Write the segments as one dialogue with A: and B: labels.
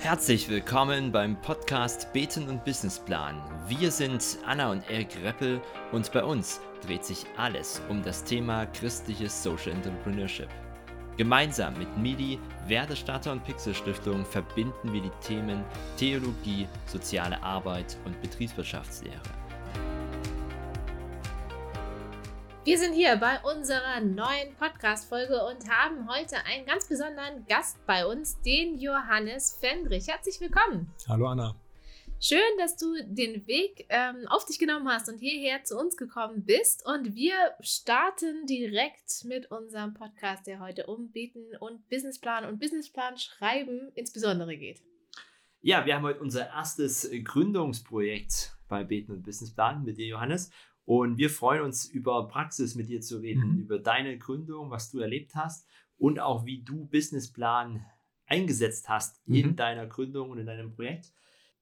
A: Herzlich willkommen beim Podcast Beten und Businessplan. Wir sind Anna und Erik Reppel und bei uns dreht sich alles um das Thema christliches Social Entrepreneurship. Gemeinsam mit MIDI, Werdestarter und Pixel Stiftung verbinden wir die Themen Theologie, soziale Arbeit und Betriebswirtschaftslehre.
B: Wir sind hier bei unserer neuen Podcast-Folge und haben heute einen ganz besonderen Gast bei uns, den Johannes Fendrich. Herzlich willkommen.
C: Hallo Anna.
B: Schön, dass du den Weg ähm, auf dich genommen hast und hierher zu uns gekommen bist. Und wir starten direkt mit unserem Podcast, der heute um Beten und Businessplan und Businessplan schreiben insbesondere geht.
A: Ja, wir haben heute unser erstes Gründungsprojekt bei Beten und Businessplan mit dir, Johannes. Und wir freuen uns über Praxis mit dir zu reden, mhm. über deine Gründung, was du erlebt hast und auch wie du Businessplan eingesetzt hast mhm. in deiner Gründung und in deinem Projekt.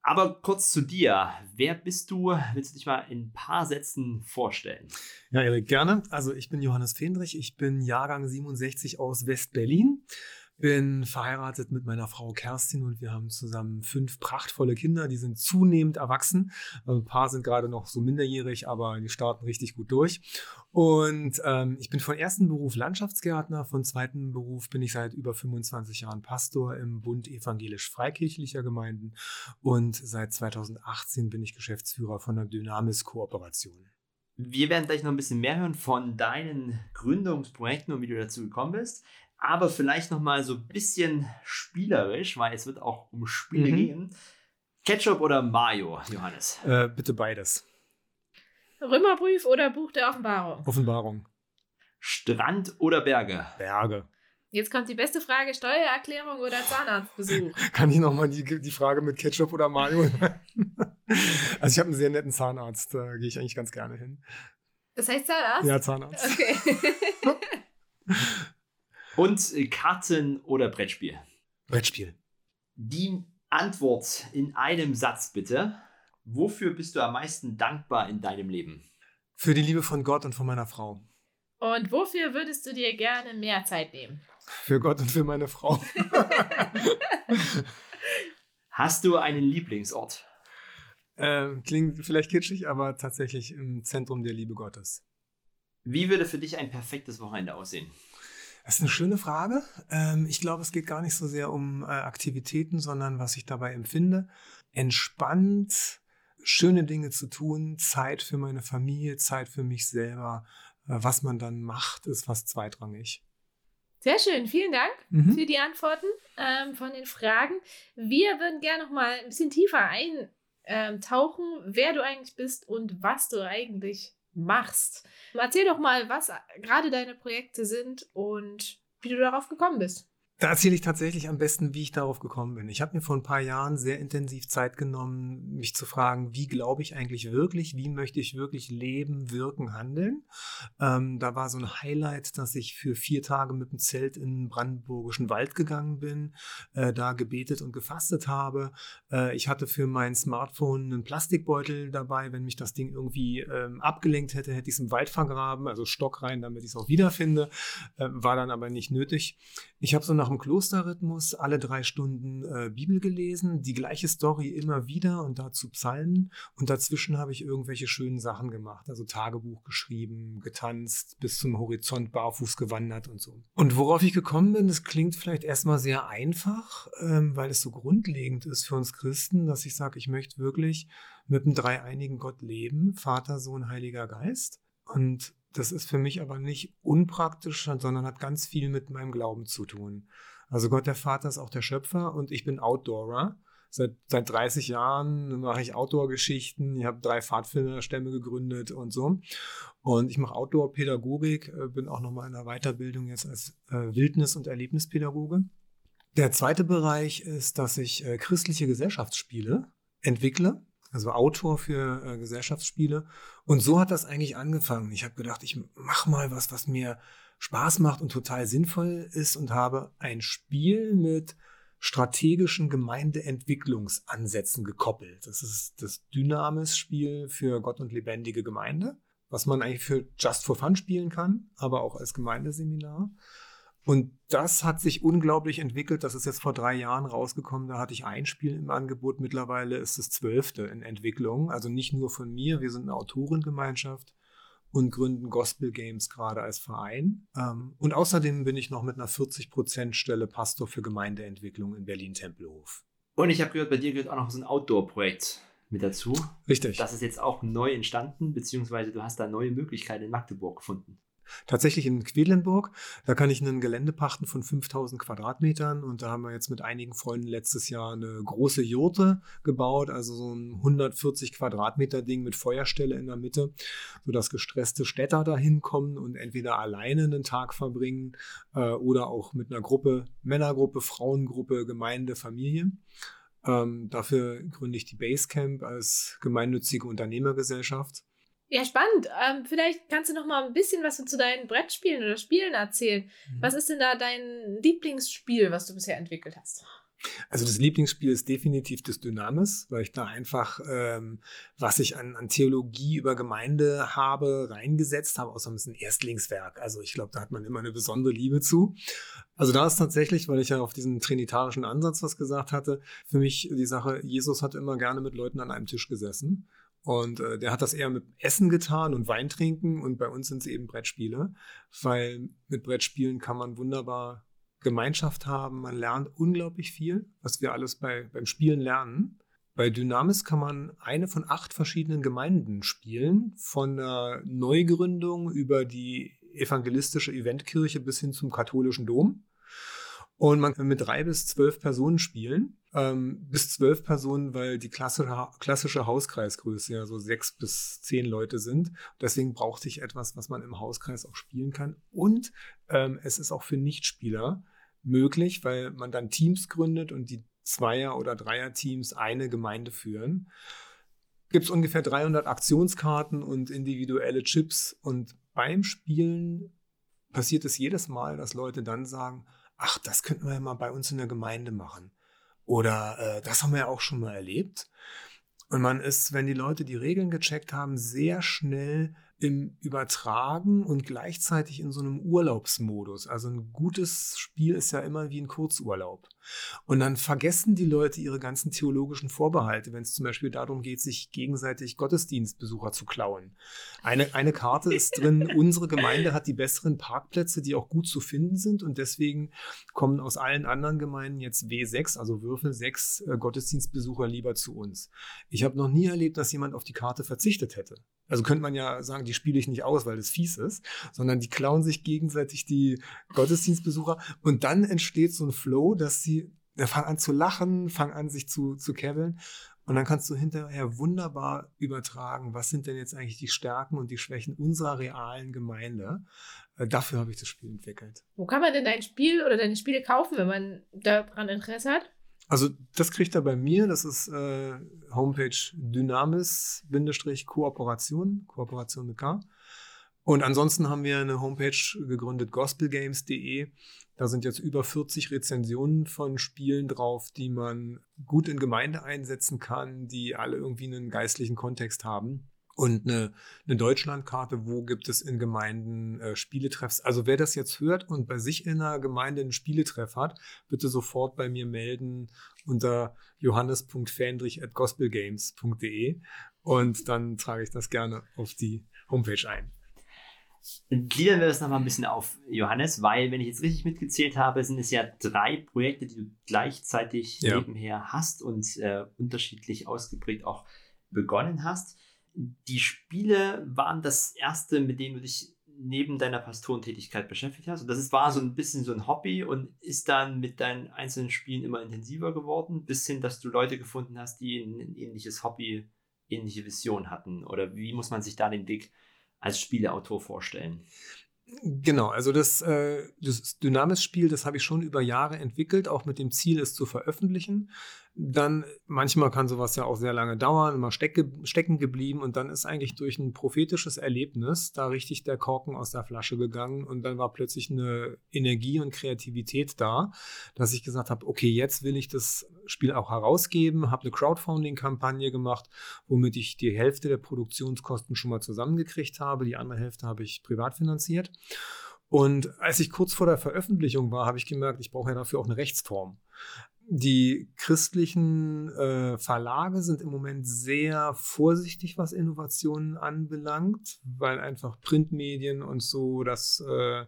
A: Aber kurz zu dir. Wer bist du? Willst du dich mal in ein paar Sätzen vorstellen?
C: Ja, Erik, gerne. Also ich bin Johannes Fendrich. Ich bin Jahrgang 67 aus West-Berlin bin verheiratet mit meiner Frau Kerstin und wir haben zusammen fünf prachtvolle Kinder. Die sind zunehmend erwachsen. Also ein paar sind gerade noch so minderjährig, aber die starten richtig gut durch. Und ähm, ich bin von ersten Beruf Landschaftsgärtner, von zweiten Beruf bin ich seit über 25 Jahren Pastor im Bund evangelisch-freikirchlicher Gemeinden und seit 2018 bin ich Geschäftsführer von der Dynamis Kooperation.
A: Wir werden gleich noch ein bisschen mehr hören von deinen Gründungsprojekten und wie du dazu gekommen bist aber vielleicht noch mal so ein bisschen spielerisch, weil es wird auch um Spiele mhm. gehen. Ketchup oder Mayo, Johannes?
C: Äh, bitte beides.
B: Römerbrief oder Buch der Offenbarung?
C: Offenbarung.
A: Strand oder Berge?
C: Berge.
B: Jetzt kommt die beste Frage: Steuererklärung oder Zahnarztbesuch?
C: Kann ich nochmal die, die Frage mit Ketchup oder Mayo? also, ich habe einen sehr netten Zahnarzt, da gehe ich eigentlich ganz gerne hin.
B: Das heißt Zahnarzt?
C: Ja, Zahnarzt. Okay.
A: Und äh, Karten oder Brettspiel?
C: Brettspiel.
A: Die Antwort in einem Satz bitte. Wofür bist du am meisten dankbar in deinem Leben?
C: Für die Liebe von Gott und von meiner Frau.
B: Und wofür würdest du dir gerne mehr Zeit nehmen?
C: Für Gott und für meine Frau.
A: Hast du einen Lieblingsort?
C: Äh, klingt vielleicht kitschig, aber tatsächlich im Zentrum der Liebe Gottes.
A: Wie würde für dich ein perfektes Wochenende aussehen?
C: Das ist eine schöne Frage. Ähm, ich glaube, es geht gar nicht so sehr um äh, Aktivitäten, sondern was ich dabei empfinde. Entspannt, schöne Dinge zu tun, Zeit für meine Familie, Zeit für mich selber. Äh, was man dann macht, ist fast zweitrangig.
B: Sehr schön, vielen Dank mhm. für die Antworten ähm, von den Fragen. Wir würden gerne noch mal ein bisschen tiefer eintauchen, wer du eigentlich bist und was du eigentlich machst. Erzähl doch mal, was gerade deine Projekte sind und wie du darauf gekommen bist.
C: Da erzähle ich tatsächlich am besten, wie ich darauf gekommen bin. Ich habe mir vor ein paar Jahren sehr intensiv Zeit genommen, mich zu fragen, wie glaube ich eigentlich wirklich, wie möchte ich wirklich leben, wirken, handeln. Ähm, da war so ein Highlight, dass ich für vier Tage mit dem Zelt in den brandenburgischen Wald gegangen bin, äh, da gebetet und gefastet habe. Äh, ich hatte für mein Smartphone einen Plastikbeutel dabei. Wenn mich das Ding irgendwie ähm, abgelenkt hätte, hätte ich es im Wald vergraben, also Stock rein, damit ich es auch wiederfinde. Äh, war dann aber nicht nötig. Ich habe so nach dem Klosterrhythmus alle drei Stunden äh, Bibel gelesen, die gleiche Story immer wieder und dazu Psalmen. Und dazwischen habe ich irgendwelche schönen Sachen gemacht, also Tagebuch geschrieben, getanzt, bis zum Horizont barfuß gewandert und so. Und worauf ich gekommen bin, das klingt vielleicht erstmal sehr einfach, ähm, weil es so grundlegend ist für uns Christen, dass ich sage, ich möchte wirklich mit einem dreieinigen Gott leben, Vater, Sohn, Heiliger Geist. Und das ist für mich aber nicht unpraktisch, sondern hat ganz viel mit meinem Glauben zu tun. Also Gott der Vater ist auch der Schöpfer und ich bin Outdoorer. Seit, seit 30 Jahren mache ich Outdoor-Geschichten. Ich habe drei Pfadfinderstämme gegründet und so. Und ich mache Outdoor-Pädagogik, äh, bin auch nochmal in der Weiterbildung jetzt als äh, Wildnis- und Erlebnispädagoge. Der zweite Bereich ist, dass ich äh, christliche Gesellschaftsspiele entwickle also Autor für äh, Gesellschaftsspiele. Und so hat das eigentlich angefangen. Ich habe gedacht, ich mach mal was, was mir Spaß macht und total sinnvoll ist und habe ein Spiel mit strategischen Gemeindeentwicklungsansätzen gekoppelt. Das ist das Dynamis-Spiel für Gott und lebendige Gemeinde, was man eigentlich für Just for Fun spielen kann, aber auch als Gemeindeseminar. Und das hat sich unglaublich entwickelt. Das ist jetzt vor drei Jahren rausgekommen. Da hatte ich ein Spiel im Angebot. Mittlerweile ist es zwölfte in Entwicklung. Also nicht nur von mir. Wir sind eine Autorengemeinschaft und gründen Gospel Games gerade als Verein. Ähm, und außerdem bin ich noch mit einer 40%-Stelle Pastor für Gemeindeentwicklung in Berlin-Tempelhof.
A: Und ich habe gehört, bei dir gehört auch noch so ein Outdoor-Projekt mit dazu.
C: Richtig.
A: Das ist jetzt auch neu entstanden, beziehungsweise du hast da neue Möglichkeiten in Magdeburg gefunden.
C: Tatsächlich in Quedlinburg, da kann ich ein Gelände pachten von 5000 Quadratmetern und da haben wir jetzt mit einigen Freunden letztes Jahr eine große Jurte gebaut, also so ein 140 Quadratmeter Ding mit Feuerstelle in der Mitte, sodass gestresste Städter da hinkommen und entweder alleine einen Tag verbringen äh, oder auch mit einer Gruppe, Männergruppe, Frauengruppe, Gemeinde, Familie. Ähm, dafür gründe ich die Basecamp als gemeinnützige Unternehmergesellschaft
B: ja, spannend. Ähm, vielleicht kannst du noch mal ein bisschen was zu deinen Brettspielen oder Spielen erzählen. Mhm. Was ist denn da dein Lieblingsspiel, was du bisher entwickelt hast?
C: Also das Lieblingsspiel ist definitiv das Dynamis, weil ich da einfach, ähm, was ich an, an, Theologie über Gemeinde habe, reingesetzt habe, außer es ist ein Erstlingswerk. Also ich glaube, da hat man immer eine besondere Liebe zu. Also da ist tatsächlich, weil ich ja auf diesen trinitarischen Ansatz was gesagt hatte, für mich die Sache, Jesus hat immer gerne mit Leuten an einem Tisch gesessen. Und äh, der hat das eher mit Essen getan und Wein trinken und bei uns sind es eben Brettspiele, weil mit Brettspielen kann man wunderbar Gemeinschaft haben, man lernt unglaublich viel, was wir alles bei, beim Spielen lernen. Bei Dynamis kann man eine von acht verschiedenen Gemeinden spielen, von der Neugründung über die evangelistische Eventkirche bis hin zum katholischen Dom. Und man kann mit drei bis zwölf Personen spielen. Ähm, bis zwölf Personen, weil die klassische, klassische Hauskreisgröße ja so sechs bis zehn Leute sind. Deswegen braucht sich etwas, was man im Hauskreis auch spielen kann. Und ähm, es ist auch für Nichtspieler möglich, weil man dann Teams gründet und die Zweier- oder Dreier-Teams eine Gemeinde führen. Gibt es ungefähr 300 Aktionskarten und individuelle Chips. Und beim Spielen passiert es jedes Mal, dass Leute dann sagen, ach, das könnten wir ja mal bei uns in der Gemeinde machen. Oder äh, das haben wir ja auch schon mal erlebt. Und man ist, wenn die Leute die Regeln gecheckt haben, sehr schnell im Übertragen und gleichzeitig in so einem Urlaubsmodus. Also ein gutes Spiel ist ja immer wie ein Kurzurlaub. Und dann vergessen die Leute ihre ganzen theologischen Vorbehalte, wenn es zum Beispiel darum geht, sich gegenseitig Gottesdienstbesucher zu klauen. Eine, eine Karte ist drin, unsere Gemeinde hat die besseren Parkplätze, die auch gut zu finden sind und deswegen kommen aus allen anderen Gemeinden jetzt W6, also Würfel 6 äh, Gottesdienstbesucher lieber zu uns. Ich habe noch nie erlebt, dass jemand auf die Karte verzichtet hätte. Also könnte man ja sagen, die spiele ich nicht aus, weil das fies ist, sondern die klauen sich gegenseitig die Gottesdienstbesucher und dann entsteht so ein Flow, dass sie fangen an zu lachen, fangen an sich zu, zu kebbeln und dann kannst du hinterher wunderbar übertragen, was sind denn jetzt eigentlich die Stärken und die Schwächen unserer realen Gemeinde. Äh, dafür habe ich das Spiel entwickelt.
B: Wo kann man denn dein Spiel oder deine Spiele kaufen, wenn man daran Interesse hat?
C: Also das kriegt er bei mir, das ist äh, Homepage Dynamis-Kooperation, Kooperation mit K. Und ansonsten haben wir eine Homepage gegründet, gospelgames.de. Da sind jetzt über 40 Rezensionen von Spielen drauf, die man gut in Gemeinde einsetzen kann, die alle irgendwie einen geistlichen Kontext haben und eine, eine Deutschlandkarte, wo gibt es in Gemeinden äh, Spieletreffs. Also wer das jetzt hört und bei sich in einer Gemeinde einen Spieletreff hat, bitte sofort bei mir melden unter johannes.fendrich.gospelgames.de und dann trage ich das gerne auf die Homepage ein.
A: Gliedern wir das nochmal ein bisschen auf, Johannes, weil, wenn ich jetzt richtig mitgezählt habe, sind es ja drei Projekte, die du gleichzeitig ja. nebenher hast und äh, unterschiedlich ausgeprägt auch begonnen hast die Spiele waren das erste, mit dem du dich neben deiner Pastorentätigkeit beschäftigt hast. Und das war so ein bisschen so ein Hobby und ist dann mit deinen einzelnen Spielen immer intensiver geworden, bis hin, dass du Leute gefunden hast, die ein, ähnliches Hobby, ähnliche Vision hatten. Oder wie muss man sich da den Weg als Spieleautor vorstellen?
C: Genau, also das, äh, das Dynamis-Spiel, das habe ich schon über Jahre entwickelt, auch mit dem Ziel, es zu veröffentlichen dann manchmal kann sowas ja auch sehr lange dauern, immer stecke, stecken geblieben und dann ist eigentlich durch ein prophetisches Erlebnis da richtig der Korken aus der Flasche gegangen und dann war plötzlich eine Energie und Kreativität da, dass ich gesagt habe, okay, jetzt will ich das Spiel auch herausgeben, habe eine Crowdfunding-Kampagne gemacht, womit ich die Hälfte der Produktionskosten schon mal zusammengekriegt habe, die andere Hälfte habe ich privat finanziert Und als ich kurz vor der Veröffentlichung war, habe ich gemerkt, ich brauche ja dafür auch eine Rechtsform. Die christlichen äh, Verlage sind im Moment sehr vorsichtig, was Innovationen anbelangt, weil einfach Printmedien und so, das, äh,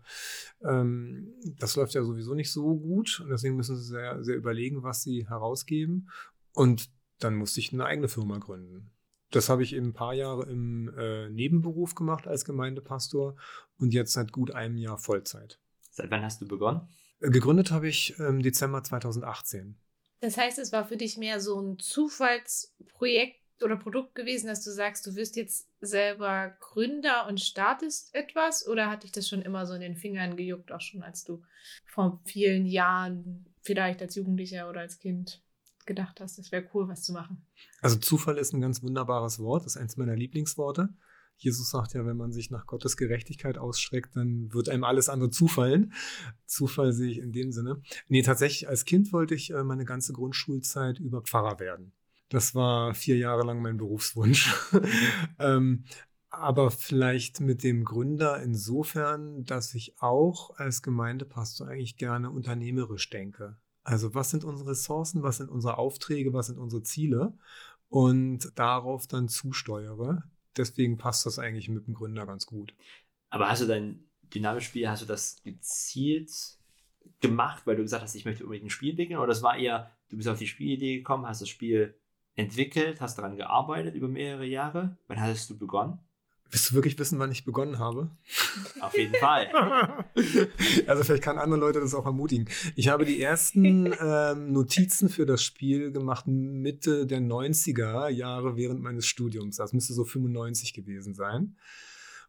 C: ähm, das läuft ja sowieso nicht so gut. Und deswegen müssen sie sehr, sehr überlegen, was sie herausgeben. Und dann musste ich eine eigene Firma gründen. Das habe ich eben ein paar Jahre im äh, Nebenberuf gemacht als Gemeindepastor und jetzt seit gut einem Jahr Vollzeit.
A: Seit wann hast du begonnen?
C: Gegründet habe ich im Dezember 2018.
B: Das heißt, es war für dich mehr so ein Zufallsprojekt oder Produkt gewesen, dass du sagst, du wirst jetzt selber Gründer und startest etwas? Oder hat dich das schon immer so in den Fingern gejuckt, auch schon als du vor vielen Jahren, vielleicht als Jugendlicher oder als Kind, gedacht hast, das wäre cool, was zu machen?
C: Also Zufall ist ein ganz wunderbares Wort, das ist eins meiner Lieblingsworte. Jesus sagt ja, wenn man sich nach Gottes Gerechtigkeit ausstreckt, dann wird einem alles andere zufallen. Zufall sehe ich in dem Sinne. Nee, tatsächlich, als Kind wollte ich äh, meine ganze Grundschulzeit über Pfarrer werden. Das war vier Jahre lang mein Berufswunsch. ähm, aber vielleicht mit dem Gründer insofern, dass ich auch als Gemeindepastor eigentlich gerne unternehmerisch denke. Also was sind unsere Ressourcen, was sind unsere Aufträge, was sind unsere Ziele und darauf dann zusteuere deswegen passt das eigentlich mit dem Gründer ganz gut.
A: Aber hast du dein Dynamisch-Spiel, hast du das gezielt gemacht, weil du gesagt hast, ich möchte unbedingt ein Spiel entwickeln? Oder das war eher, du bist auf die Spielidee gekommen, hast das Spiel entwickelt, hast daran gearbeitet über mehrere Jahre? Wann hattest du begonnen?
C: Willst du wirklich wissen, wann ich begonnen habe?
A: Auf jeden Fall.
C: also vielleicht kann andere Leute das auch ermutigen. Ich habe die ersten ähm, Notizen für das Spiel gemacht Mitte der 90er Jahre während meines Studiums. Das müsste so 95 gewesen sein.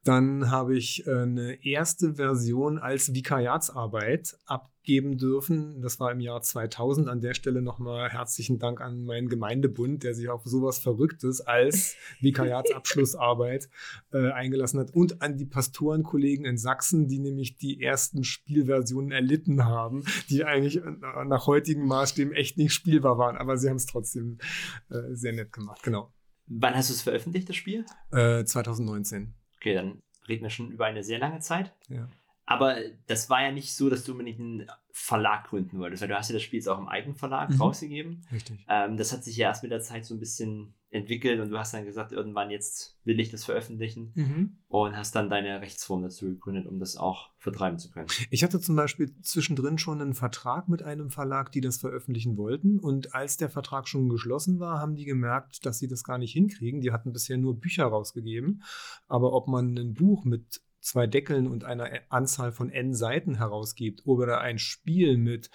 C: Dann habe ich äh, eine erste Version als Vikariatsarbeit abgeben dürfen. Das war im Jahr 2000. An der Stelle nochmal herzlichen Dank an meinen Gemeindebund, der sich auf sowas Verrücktes als Vikariatsabschlussarbeit äh, eingelassen hat. Und an die Pastorenkollegen in Sachsen, die nämlich die ersten Spielversionen erlitten haben, die eigentlich äh, nach heutigen Maßstäben echt nicht spielbar waren. Aber sie haben es trotzdem äh, sehr nett gemacht. Genau.
A: Wann hast du es veröffentlicht, das Spiel?
C: 2019.
A: Okay, dann reden wir schon über eine sehr lange Zeit.
C: Ja.
A: Aber das war ja nicht so, dass du unbedingt einen Verlag gründen wolltest, weil du hast ja das Spiel jetzt auch im Eigenverlag mhm. rausgegeben.
C: Richtig.
A: Ähm, das hat sich ja erst mit der Zeit so ein bisschen entwickelt und du hast dann gesagt, irgendwann jetzt will ich das veröffentlichen mhm. und hast dann deine Rechtsform dazu gegründet, um das auch vertreiben zu können.
C: Ich hatte zum Beispiel zwischendrin schon einen Vertrag mit einem Verlag, die das veröffentlichen wollten und als der Vertrag schon geschlossen war, haben die gemerkt, dass sie das gar nicht hinkriegen. Die hatten bisher nur Bücher rausgegeben, aber ob man ein Buch mit zwei Deckeln und einer Anzahl von n Seiten herausgibt oder ein Spiel mit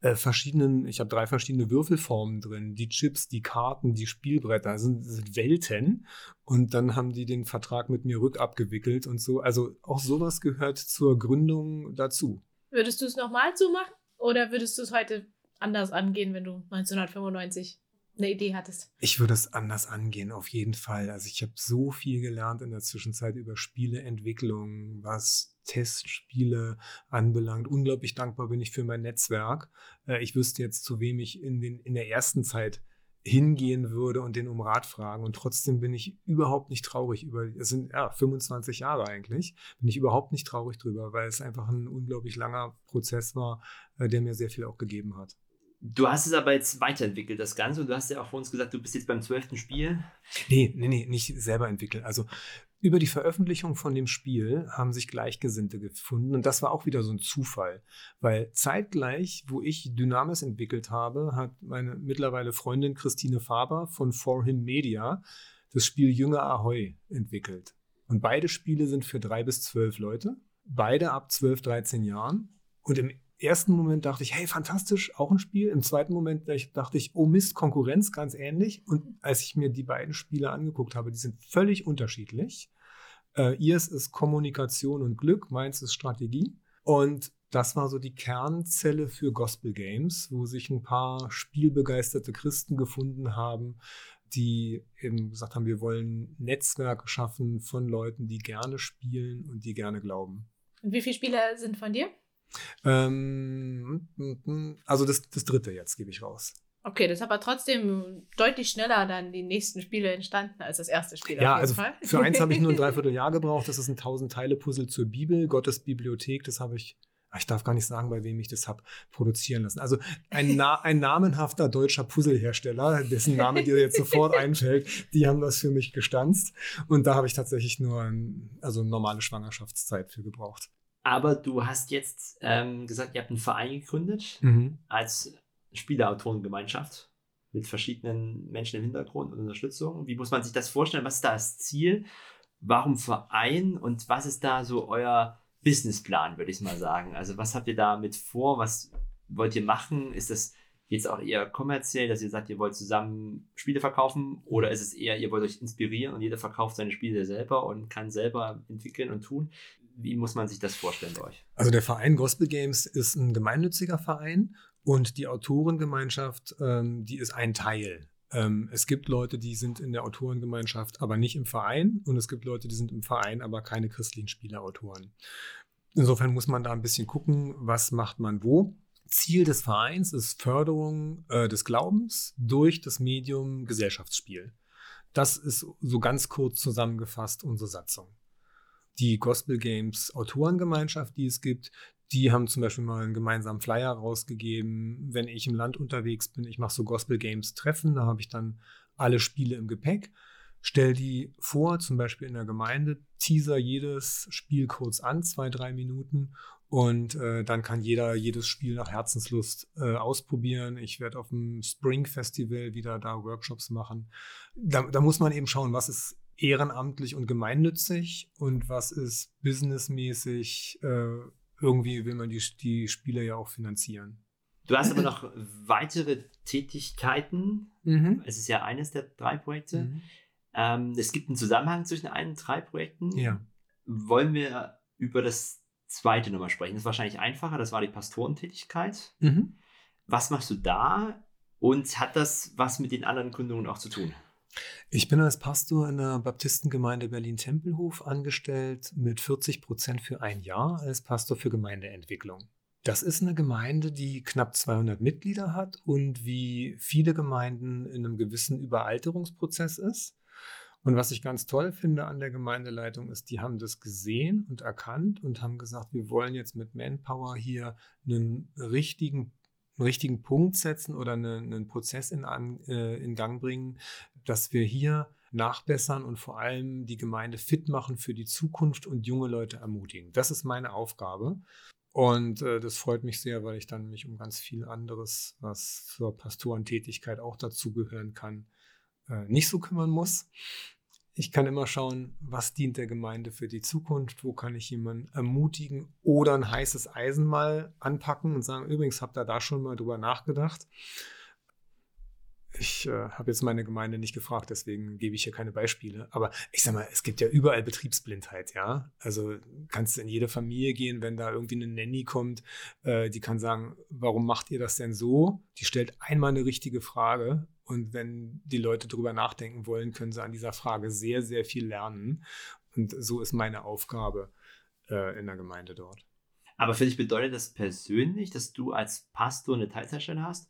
C: äh, verschiedenen, ich habe drei verschiedene Würfelformen drin, die Chips, die Karten, die Spielbretter, sind, sind Welten und dann haben die den Vertrag mit mir rückabgewickelt und so. Also auch sowas gehört zur Gründung dazu.
B: Würdest du es nochmal so machen oder würdest du es heute anders angehen, wenn du 1995 eine Idee hattest?
C: Ich würde es anders angehen, auf jeden Fall. Also ich habe so viel gelernt in der Zwischenzeit über Spieleentwicklung, was Testspiele anbelangt. Unglaublich dankbar bin ich für mein Netzwerk. Äh, ich wüsste jetzt, zu wem ich in, den, in der ersten Zeit hingehen würde und den um Rat fragen. Und trotzdem bin ich überhaupt nicht traurig über, es sind ja 25 Jahre eigentlich, bin ich überhaupt nicht traurig drüber, weil es einfach ein unglaublich langer Prozess war, äh, der mir sehr viel auch gegeben hat.
A: Du hast es aber jetzt weiterentwickelt, das Ganze. Du hast ja auch vor uns gesagt, du bist jetzt beim zwölften Spiel.
C: Nee, nee, nee, nicht selber entwickelt. Also über die Veröffentlichung von dem Spiel haben sich Gleichgesinnte gefunden. Und das war auch wieder so ein Zufall. Weil zeitgleich, wo ich Dynamis entwickelt habe, hat meine mittlerweile Freundin Christine Faber von For Him Media das Spiel Jünger Ahoy entwickelt. Und beide Spiele sind für drei bis zwölf Leute. Beide ab zwölf, dreizehn Jahren. Und im ersten Moment dachte ich, hey, fantastisch, auch ein Spiel. Im zweiten Moment dachte ich, oh Mist, Konkurrenz, ganz ähnlich. Und als ich mir die beiden Spiele angeguckt habe, die sind völlig unterschiedlich. Äh, ihrs ist Kommunikation und Glück, meins ist Strategie. Und das war so die Kernzelle für Gospel Games, wo sich ein paar spielbegeisterte Christen gefunden haben, die eben gesagt haben, wir wollen Netzwerke schaffen von Leuten, die gerne spielen und die gerne glauben.
B: Und wie viele Spiele sind von dir?
C: Ähm, also das, das dritte jetzt gebe ich raus.
B: Okay, das ist aber trotzdem deutlich schneller dann die nächsten Spiele entstanden als das erste Spiel.
C: Ja, also Fall. für eins habe ich nur ein Dreivierteljahr gebraucht. Das ist ein 1000-Teile-Puzzle zur Bibel, Gottes Bibliothek. Das habe ich, ich darf gar nicht sagen, bei wem ich das habe produzieren lassen. Also ein, Na ein namenhafter deutscher Puzzlehersteller, dessen Name dir jetzt sofort einfällt, die haben das für mich gestanzt. Und da habe ich tatsächlich nur ein, also normale Schwangerschaftszeit für gebraucht.
A: Aber du hast jetzt ähm, gesagt, ihr habt einen Verein gegründet mhm. als Spieleautorengemeinschaft mit verschiedenen Menschen im Hintergrund und Unterstützung. Wie muss man sich das vorstellen? Was ist da das Ziel? Warum Verein und was ist da so euer Businessplan, würde ich mal sagen? Also was habt ihr damit vor? Was wollt ihr machen? Ist das jetzt auch eher kommerziell, dass ihr sagt, ihr wollt zusammen Spiele verkaufen oder ist es eher, ihr wollt euch inspirieren und jeder verkauft seine Spiele selber und kann selber entwickeln und tun? Wie muss man sich das vorstellen bei euch?
C: Also der Verein Gospel Games ist ein gemeinnütziger Verein und die Autorengemeinschaft, ähm, die ist ein Teil. Ähm, es gibt Leute, die sind in der Autorengemeinschaft, aber nicht im Verein. Und es gibt Leute, die sind im Verein, aber keine christlichen Spieleautoren. Insofern muss man da ein bisschen gucken, was macht man wo. Ziel des Vereins ist Förderung äh, des Glaubens durch das Medium Gesellschaftsspiel. Das ist so ganz kurz zusammengefasst unsere Satzung. Die Gospel Games Autorengemeinschaft, die es gibt, die haben zum Beispiel mal einen gemeinsamen Flyer rausgegeben, wenn ich im Land unterwegs bin. Ich mache so Gospel Games Treffen, da habe ich dann alle Spiele im Gepäck, stell die vor, zum Beispiel in der Gemeinde, teaser jedes Spiel kurz an, zwei, drei Minuten und äh, dann kann jeder jedes Spiel nach Herzenslust äh, ausprobieren. Ich werde auf dem Spring Festival wieder da Workshops machen. Da, da, muss man eben schauen, was ist ehrenamtlich und gemeinnützig und was ist businessmäßig äh, irgendwie will man die, die Spiele ja auch finanzieren.
A: Du hast aber noch weitere Tätigkeiten. Mhm. Es ist ja eines der drei Projekte. Mhm. Ähm, es gibt einen Zusammenhang zwischen allen drei Projekten.
C: Ja.
A: Wollen wir über das zweite nochmal sprechen? Das ist wahrscheinlich einfacher. Das war die Pastorentätigkeit.
C: Mhm.
A: Was machst du da? Und hat das was mit den anderen Gründungen auch zu tun?
C: Ich bin als Pastor in der Baptistengemeinde Berlin-Tempelhof angestellt mit 40 Prozent für ein Jahr als Pastor für Gemeindeentwicklung. Das ist eine Gemeinde, die knapp 200 Mitglieder hat und wie viele Gemeinden in einem gewissen Überalterungsprozess ist. Und was ich ganz toll finde an der Gemeindeleitung ist, die haben das gesehen und erkannt und haben gesagt, wir wollen jetzt mit Manpower hier einen richtigen einen richtigen Punkt setzen oder eine, einen Prozess in, äh, in Gang bringen, dass wir hier nachbessern und vor allem die Gemeinde fit machen für die Zukunft und junge Leute ermutigen. Das ist meine Aufgabe. Und äh, das freut mich sehr, weil ich dann mich um ganz viel anderes, was zur Pastorentätigkeit auch dazugehören kann, äh, nicht so kümmern muss ich kann immer schauen, was dient der Gemeinde für die Zukunft, wo kann ich jemanden ermutigen oder ein heißes Eisen mal anpacken und sagen, übrigens habt ihr da schon mal drüber nachgedacht. Ich äh, habe jetzt meine Gemeinde nicht gefragt, deswegen gebe ich hier keine Beispiele. Aber ich sag mal, es gibt ja überall Betriebsblindheit, ja. Also kannst du in jede Familie gehen, wenn da irgendwie eine Nanny kommt, äh, die kann sagen, warum macht ihr das denn so? Die stellt einmal eine richtige Frage und wenn die Leute darüber nachdenken wollen, können sie an dieser Frage sehr, sehr viel lernen. Und so ist meine Aufgabe äh, in der Gemeinde dort.
A: Aber für dich bedeutet das persönlich, dass du als Pastor eine Teilzeitstelle hast?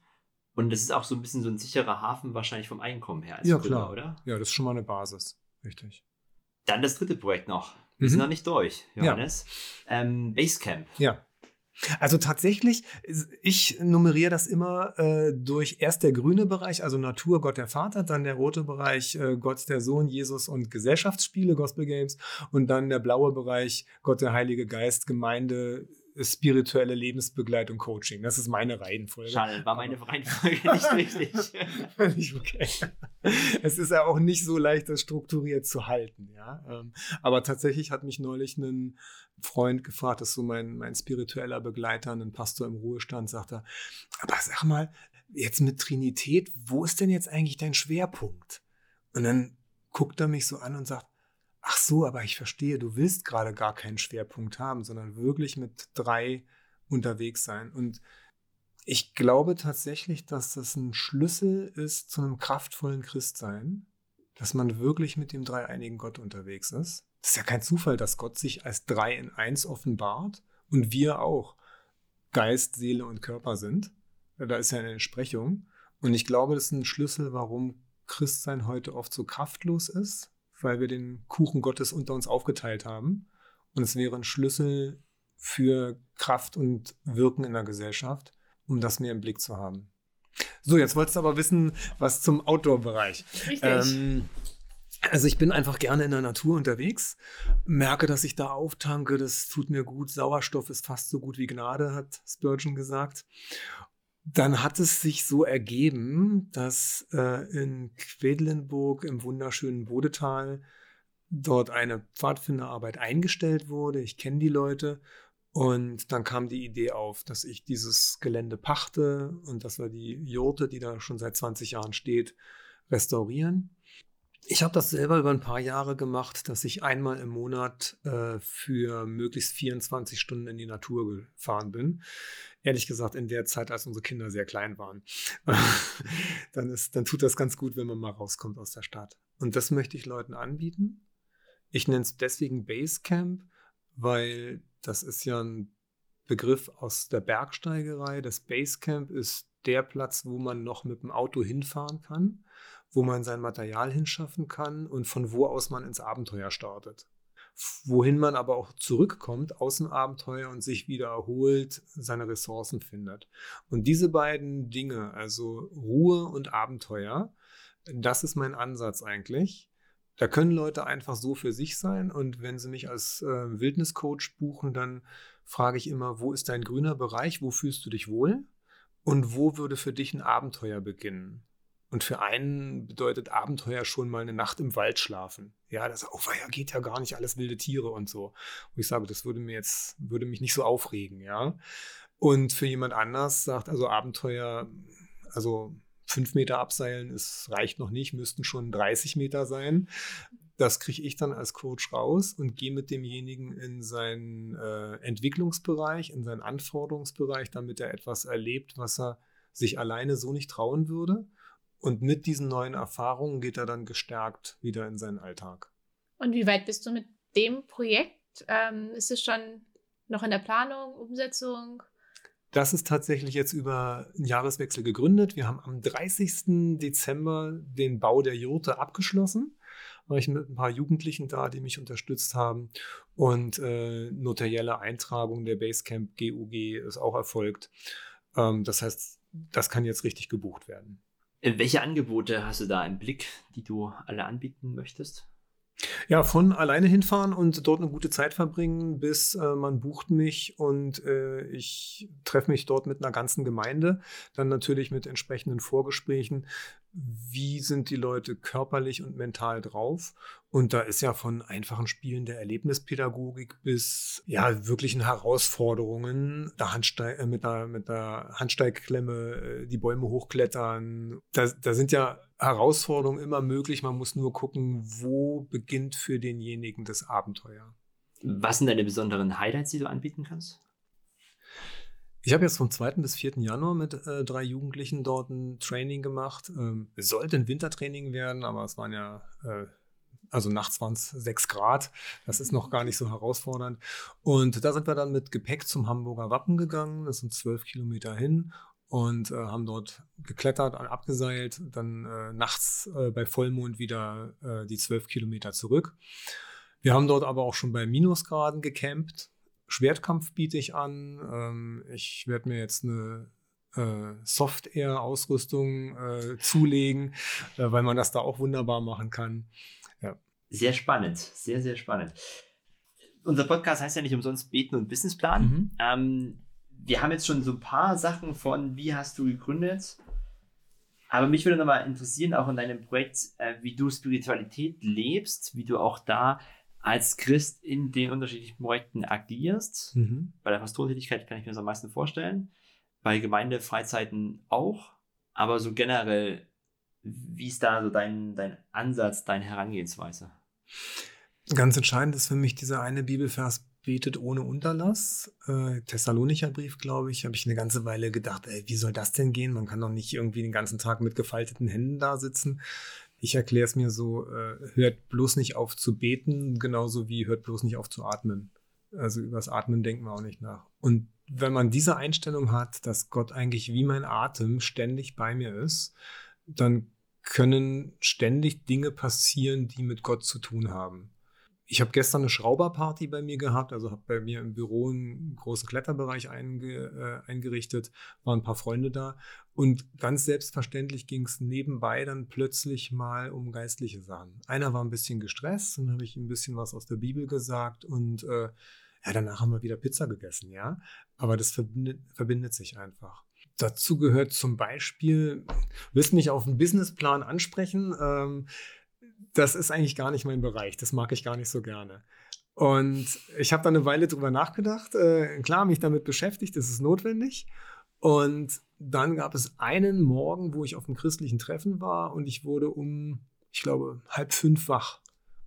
A: Und das ist auch so ein bisschen so ein sicherer Hafen wahrscheinlich vom Einkommen her
C: als ja, Gründer, klar. oder? Ja, das ist schon mal eine Basis. Richtig.
A: Dann das dritte Projekt noch. Wir mhm. sind noch nicht durch, Johannes. Ja. Ähm, Basecamp.
C: Ja. Also tatsächlich, ich nummeriere das immer äh, durch erst der grüne Bereich, also Natur, Gott der Vater, dann der rote Bereich, äh, Gott der Sohn, Jesus und Gesellschaftsspiele, Gospel Games und dann der blaue Bereich, Gott der Heilige Geist, Gemeinde, spirituelle Lebensbegleitung, Coaching. Das ist meine Reihenfolge.
A: Schade, war meine Reihenfolge nicht richtig.
C: Völlig okay. Es ist ja auch nicht so leicht, das strukturiert zu halten. Ja? Ähm, aber tatsächlich hat mich neulich ein Freund gefragt, das ist so mein, mein spiritueller Begleiter, ein Pastor im Ruhestand, sagt er, aber sag mal, jetzt mit Trinität, wo ist denn jetzt eigentlich dein Schwerpunkt? Und dann guckt er mich so an und sagt, ach so, aber ich verstehe, du willst gerade gar keinen Schwerpunkt haben, sondern wirklich mit drei unterwegs sein. Und ich glaube tatsächlich, dass das ein Schlüssel ist zu einem kraftvollen Christsein, dass man wirklich mit dem dreieinigen Gott unterwegs ist. Das ist ja kein Zufall, dass Gott sich als drei in eins offenbart und wir auch Geist, Seele und Körper sind. Da ist ja eine Entsprechung. Und ich glaube, das ist ein Schlüssel, warum Christsein heute oft so kraftlos ist, weil wir den Kuchen Gottes unter uns aufgeteilt haben. Und es wäre ein Schlüssel für Kraft und Wirken in der Gesellschaft, um das mehr im Blick zu haben. So, jetzt wolltest du aber wissen, was zum Outdoor-Bereich. Richtig. Ähm, also ich bin einfach gerne in der Natur unterwegs, merke, dass ich da auftanke, das tut mir gut. Sauerstoff ist fast so gut wie Gnade, hat Spurgeon gesagt. Dann hat es sich so ergeben, dass äh, in Quedlinburg im wunderschönen Bodetal dort eine Pfadfinderarbeit eingestellt wurde. Ich kenne die Leute und dann kam die Idee auf, dass ich dieses Gelände pachte und dass wir die Jurte, die da schon seit 20 Jahren steht, restaurieren. Ich habe das selber über ein paar Jahre gemacht, dass ich einmal im Monat äh, für möglichst 24 Stunden in die Natur gefahren bin. Ehrlich gesagt, in der Zeit, als unsere Kinder sehr klein waren. dann, ist, dann tut das ganz gut, wenn man mal rauskommt aus der Stadt. Und das möchte ich Leuten anbieten. Ich nenne es deswegen Basecamp, weil das ist ja ein Begriff aus der Bergsteigerei. Das Basecamp ist der Platz, wo man noch mit dem Auto hinfahren kann wo man sein Material hinschaffen kann und von wo aus man ins Abenteuer startet. Wohin man aber auch zurückkommt aus dem Abenteuer und sich wieder erholt, seine Ressourcen findet. Und diese beiden Dinge, also Ruhe und Abenteuer, das ist mein Ansatz eigentlich. Da können Leute einfach so für sich sein und wenn sie mich als äh, Wildniscoach buchen, dann frage ich immer, wo ist dein grüner Bereich, wo fühlst du dich wohl und wo würde für dich ein Abenteuer beginnen? Und für einen bedeutet Abenteuer schon mal eine Nacht im Wald schlafen. Ja, das oh, ja, geht ja gar nicht, alles wilde Tiere und so. Und ich sage, das würde mir jetzt, würde mich nicht so aufregen, ja. Und für jemand anders sagt, also Abenteuer, also fünf Meter abseilen, es reicht noch nicht, müssten schon 30 Meter sein. Das kriege ich dann als Coach raus und gehe mit demjenigen in seinen äh, Entwicklungsbereich, in seinen Anforderungsbereich, damit er etwas erlebt, was er sich alleine so nicht trauen würde und mit diesen neuen Erfahrungen geht er dann gestärkt wieder in seinen Alltag.
B: Und wie weit bist du mit dem Projekt? Ähm, ist es schon noch in der Planung, Umsetzung?
C: Das ist tatsächlich jetzt über einen Jahreswechsel gegründet. Wir haben am 30. Dezember den Bau der Jurte abgeschlossen. War ich mit ein paar Jugendlichen da, die mich unterstützt haben. Und äh, notarielle Eintragung der Basecamp GUG ist auch erfolgt. Ähm, das heißt, das kann jetzt richtig gebucht werden.
A: Äh, welche Angebote hast du da im Blick, die du alle anbieten möchtest?
C: Ja, von alleine hinfahren und dort eine gute Zeit verbringen, bis äh, man bucht mich und äh, ich treffe mich dort mit einer ganzen Gemeinde. Dann natürlich mit entsprechenden Vorgesprächen. Wie sind die Leute körperlich und mental drauf? Und da ist ja von einfachen Spielen der Erlebnispädagogik bis ja wirklichen Herausforderungen, der Handsteig, äh, mit, der, mit der Handsteigklemme äh, die Bäume hochklettern. Da, da sind ja Herausforderungen immer möglich. Man muss nur gucken, wo beginnt für denjenigen das Abenteuer.
A: Was sind deine besonderen Highlights, die du anbieten kannst?
C: Ich habe jetzt vom 2. bis 4. Januar mit äh, drei Jugendlichen dort ein Training gemacht. Ähm, es sollte ein Wintertraining werden, aber es waren ja, äh, also nachts waren es 6 Grad. Das ist noch gar nicht so herausfordernd. Und da sind wir dann mit Gepäck zum Hamburger Wappen gegangen. Das sind zwölf Kilometer hin und äh, haben dort geklettert, abgeseilt, dann äh, nachts äh, bei Vollmond wieder äh, die zwölf Kilometer zurück. Wir haben dort aber auch schon bei Minusgraden gecampt. Schwertkampf biete ich an. Ähm, ich werde mir jetzt eine äh, Soft-Air-Ausrüstung äh, zulegen, weil man das da auch wunderbar machen kann.
A: Sehr spannend, sehr, sehr spannend. Unser Podcast heißt ja nicht umsonst Beten und Businessplan. Mhm. Ähm, wir haben jetzt schon so ein paar Sachen von, wie hast du gegründet. Aber mich würde nochmal interessieren, auch in deinem Projekt, äh, wie du Spiritualität lebst, wie du auch da als Christ in den unterschiedlichen Projekten agierst. Mhm. Bei der Pastorentätigkeit kann ich mir das am meisten vorstellen. Bei Gemeindefreizeiten auch. Aber so generell, wie ist da so dein, dein Ansatz, deine Herangehensweise?
C: Ganz entscheidend ist für mich dieser eine Bibelvers, betet ohne Unterlass. Äh, Thessalonicher Brief, glaube ich, habe ich eine ganze Weile gedacht, ey, wie soll das denn gehen? Man kann doch nicht irgendwie den ganzen Tag mit gefalteten Händen da sitzen. Ich erkläre es mir so, äh, hört bloß nicht auf zu beten, genauso wie hört bloß nicht auf zu atmen. Also über das Atmen denken wir auch nicht nach. Und wenn man diese Einstellung hat, dass Gott eigentlich wie mein Atem ständig bei mir ist, dann können ständig Dinge passieren, die mit Gott zu tun haben. Ich habe gestern eine Schrauberparty bei mir gehabt, also habe bei mir im Büro einen großen Kletterbereich einge, äh, eingerichtet, waren ein paar Freunde da und ganz selbstverständlich ging es nebenbei dann plötzlich mal um geistliche Sachen. Einer war ein bisschen gestresst, dann habe ich ein bisschen was aus der Bibel gesagt und äh, ja, danach haben wir wieder Pizza gegessen, ja. Aber das verbindet, verbindet sich einfach. Dazu gehört zum Beispiel, willst mich auf einen Businessplan ansprechen? Ähm, das ist eigentlich gar nicht mein Bereich. Das mag ich gar nicht so gerne. Und ich habe da eine Weile drüber nachgedacht. Äh, klar, mich damit beschäftigt, das ist notwendig. Und dann gab es einen Morgen, wo ich auf einem christlichen Treffen war und ich wurde um, ich glaube, halb fünf wach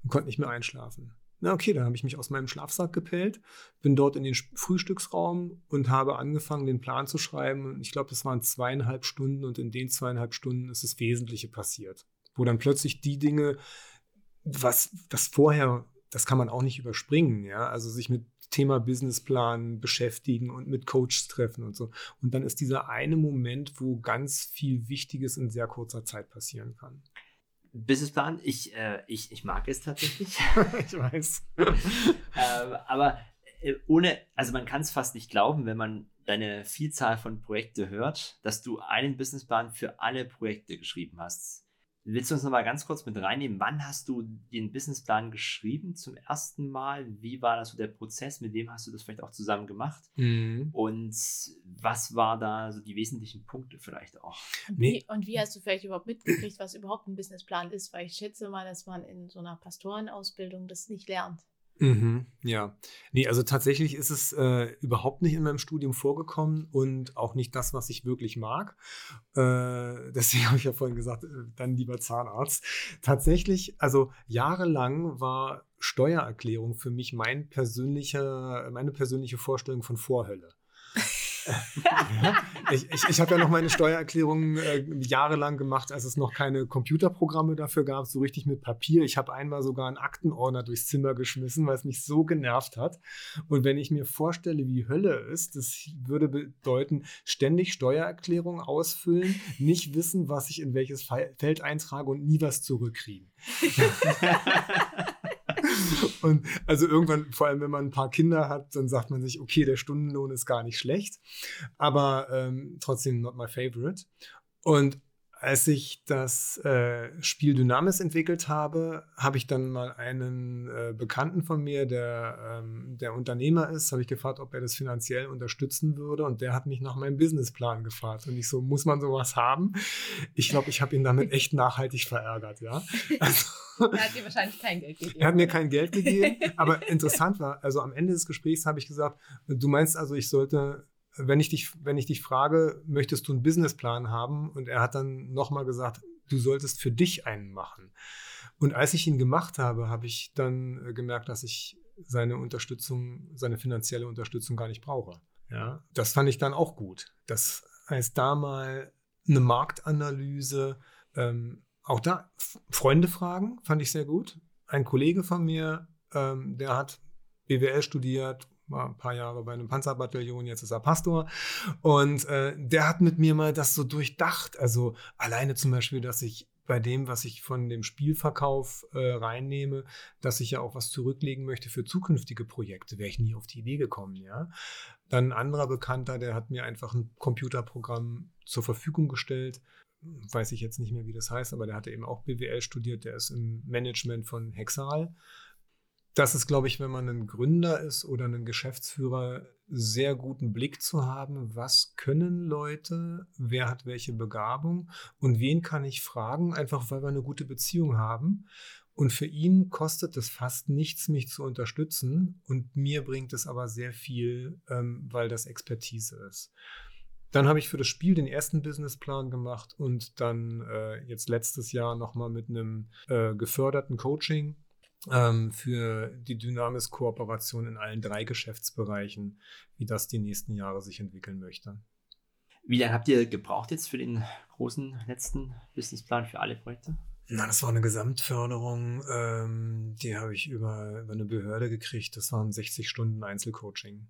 C: und konnte nicht mehr einschlafen. Na okay, dann habe ich mich aus meinem Schlafsack gepellt, bin dort in den Frühstücksraum und habe angefangen, den Plan zu schreiben. Und ich glaube, das waren zweieinhalb Stunden und in den zweieinhalb Stunden ist das Wesentliche passiert. Wo dann plötzlich die Dinge, was das vorher, das kann man auch nicht überspringen, ja, also sich mit Thema Businessplan beschäftigen und mit Coaches treffen und so. Und dann ist dieser eine Moment, wo ganz viel Wichtiges in sehr kurzer Zeit passieren kann.
A: Businessplan, ich, äh, ich, ich mag es tatsächlich.
C: ich weiß.
A: ähm, aber äh, ohne, also man kann es fast nicht glauben, wenn man deine Vielzahl von Projekten hört, dass du einen Businessplan für alle Projekte geschrieben hast. Willst du uns noch mal ganz kurz mit reinnehmen? Wann hast du den Businessplan geschrieben zum ersten Mal? Wie war das so der Prozess? Mit wem hast du das vielleicht auch zusammen gemacht? Mhm. Und was war da so die wesentlichen Punkte vielleicht auch?
B: Und wie, und wie hast du vielleicht überhaupt mitgekriegt, was überhaupt ein Businessplan ist? Weil ich schätze mal, dass man in so einer Pastorenausbildung das nicht lernt.
C: Mhm, ja, nee, also tatsächlich ist es äh, überhaupt nicht in meinem Studium vorgekommen und auch nicht das, was ich wirklich mag. Äh, deswegen habe ich ja vorhin gesagt, äh, dann lieber Zahnarzt. Tatsächlich, also jahrelang war Steuererklärung für mich mein persönlicher, meine persönliche Vorstellung von Vorhölle ich ich, ich habe ja noch meine Steuererklärung äh, jahrelang gemacht, als es noch keine Computerprogramme dafür gab, so richtig mit Papier. Ich habe einmal sogar einen Aktenordner durchs Zimmer geschmissen, weil es mich so genervt hat. Und wenn ich mir vorstelle, wie Hölle ist, das würde bedeuten, ständig Steuererklärung ausfüllen, nicht wissen, was ich in welches Feld eintrage und nie was zurückkriegen. Und also irgendwann, vor allem wenn man ein paar Kinder hat, dann sagt man sich, okay, der Stundenlohn ist gar nicht schlecht, aber ähm, trotzdem not my favorite. Und als ich das äh, Spiel Dynamis entwickelt habe, habe ich dann mal einen äh, Bekannten von mir, der, ähm, der Unternehmer ist, habe ich gefragt, ob er das finanziell unterstützen würde. Und der hat mich nach meinem Businessplan gefragt. Und ich so, muss man sowas haben? Ich glaube, ich habe ihn damit echt nachhaltig verärgert, ja.
B: Also, er hat dir wahrscheinlich kein Geld gegeben.
C: Er hat mir kein Geld gegeben. Aber interessant war, also am Ende des Gesprächs habe ich gesagt, du meinst also, ich sollte wenn ich dich, wenn ich dich frage, möchtest du einen Businessplan haben? Und er hat dann nochmal gesagt, du solltest für dich einen machen. Und als ich ihn gemacht habe, habe ich dann äh, gemerkt, dass ich seine Unterstützung, seine finanzielle Unterstützung gar nicht brauche. Ja, das fand ich dann auch gut. Das heißt, da mal eine Marktanalyse, ähm, auch da Freunde fragen, fand ich sehr gut. Ein Kollege von mir, ähm, der hat BWL studiert, war ein paar Jahre bei einem Panzerbataillon, jetzt ist er Pastor. Und äh, der hat mit mir mal das so durchdacht. Also alleine zum Beispiel, dass ich bei dem, was ich von dem Spielverkauf äh, reinnehme, dass ich ja auch was zurücklegen möchte für zukünftige Projekte, wäre ich nie auf die Idee gekommen, ja. Dann ein anderer Bekannter, der hat mir einfach ein Computerprogramm zur Verfügung gestellt. Weiß ich jetzt nicht mehr, wie das heißt, aber der hatte eben auch BWL studiert, der ist im Management von Hexal das ist, glaube ich, wenn man ein Gründer ist oder ein Geschäftsführer, sehr guten Blick zu haben, was können Leute, wer hat welche Begabung und wen kann ich fragen, einfach weil wir eine gute Beziehung haben. Und für ihn kostet es fast nichts, mich zu unterstützen. Und mir bringt es aber sehr viel, ähm, weil das Expertise ist. Dann habe ich für das Spiel den ersten Businessplan gemacht und dann äh, jetzt letztes Jahr nochmal mit einem äh, geförderten Coaching ähm, für die Dynamis-Kooperation in allen drei Geschäftsbereichen, wie das die nächsten Jahre sich entwickeln möchte.
A: Wie lange habt ihr gebraucht jetzt für den großen letzten Businessplan für alle Projekte?
C: Na, das war eine Gesamtförderung, ähm, die habe ich über, über eine Behörde gekriegt. Das waren 60 Stunden Einzelcoaching.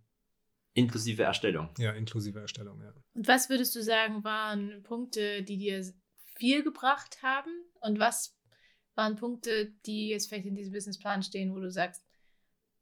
A: Inklusive Erstellung.
C: Ja, inklusive Erstellung, ja.
B: Und was würdest du sagen, waren Punkte, die dir viel gebracht haben? Und was waren Punkte, die jetzt vielleicht in diesem Businessplan stehen, wo du sagst,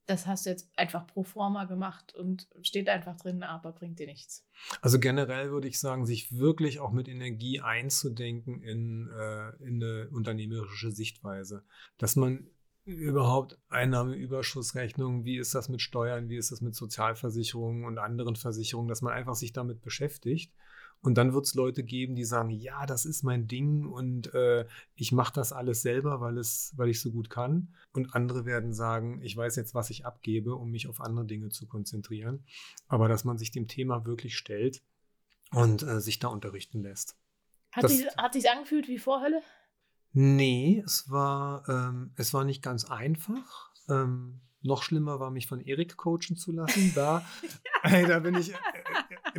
B: das hast du jetzt einfach pro forma gemacht und steht einfach drin, aber bringt dir nichts.
C: Also generell würde ich sagen, sich wirklich auch mit Energie einzudenken in, äh, in eine unternehmerische Sichtweise. Dass man überhaupt Einnahmeüberschussrechnungen, wie ist das mit Steuern, wie ist das mit Sozialversicherungen und anderen Versicherungen, dass man einfach sich damit beschäftigt und dann wird es Leute geben, die sagen, ja, das ist mein Ding und äh, ich mache das alles selber, weil, es, weil ich so gut kann. Und andere werden sagen, ich weiß jetzt, was ich abgebe, um mich auf andere Dinge zu konzentrieren. Aber dass man sich dem Thema wirklich stellt und äh, sich da unterrichten lässt.
B: Hat das, sich, hat sich angefühlt wie Vorhölle?
C: Nee, es war, ähm, es war nicht ganz einfach. Ähm, noch schlimmer war, mich von Erik coachen zu lassen. Da, ey, da bin ich, äh,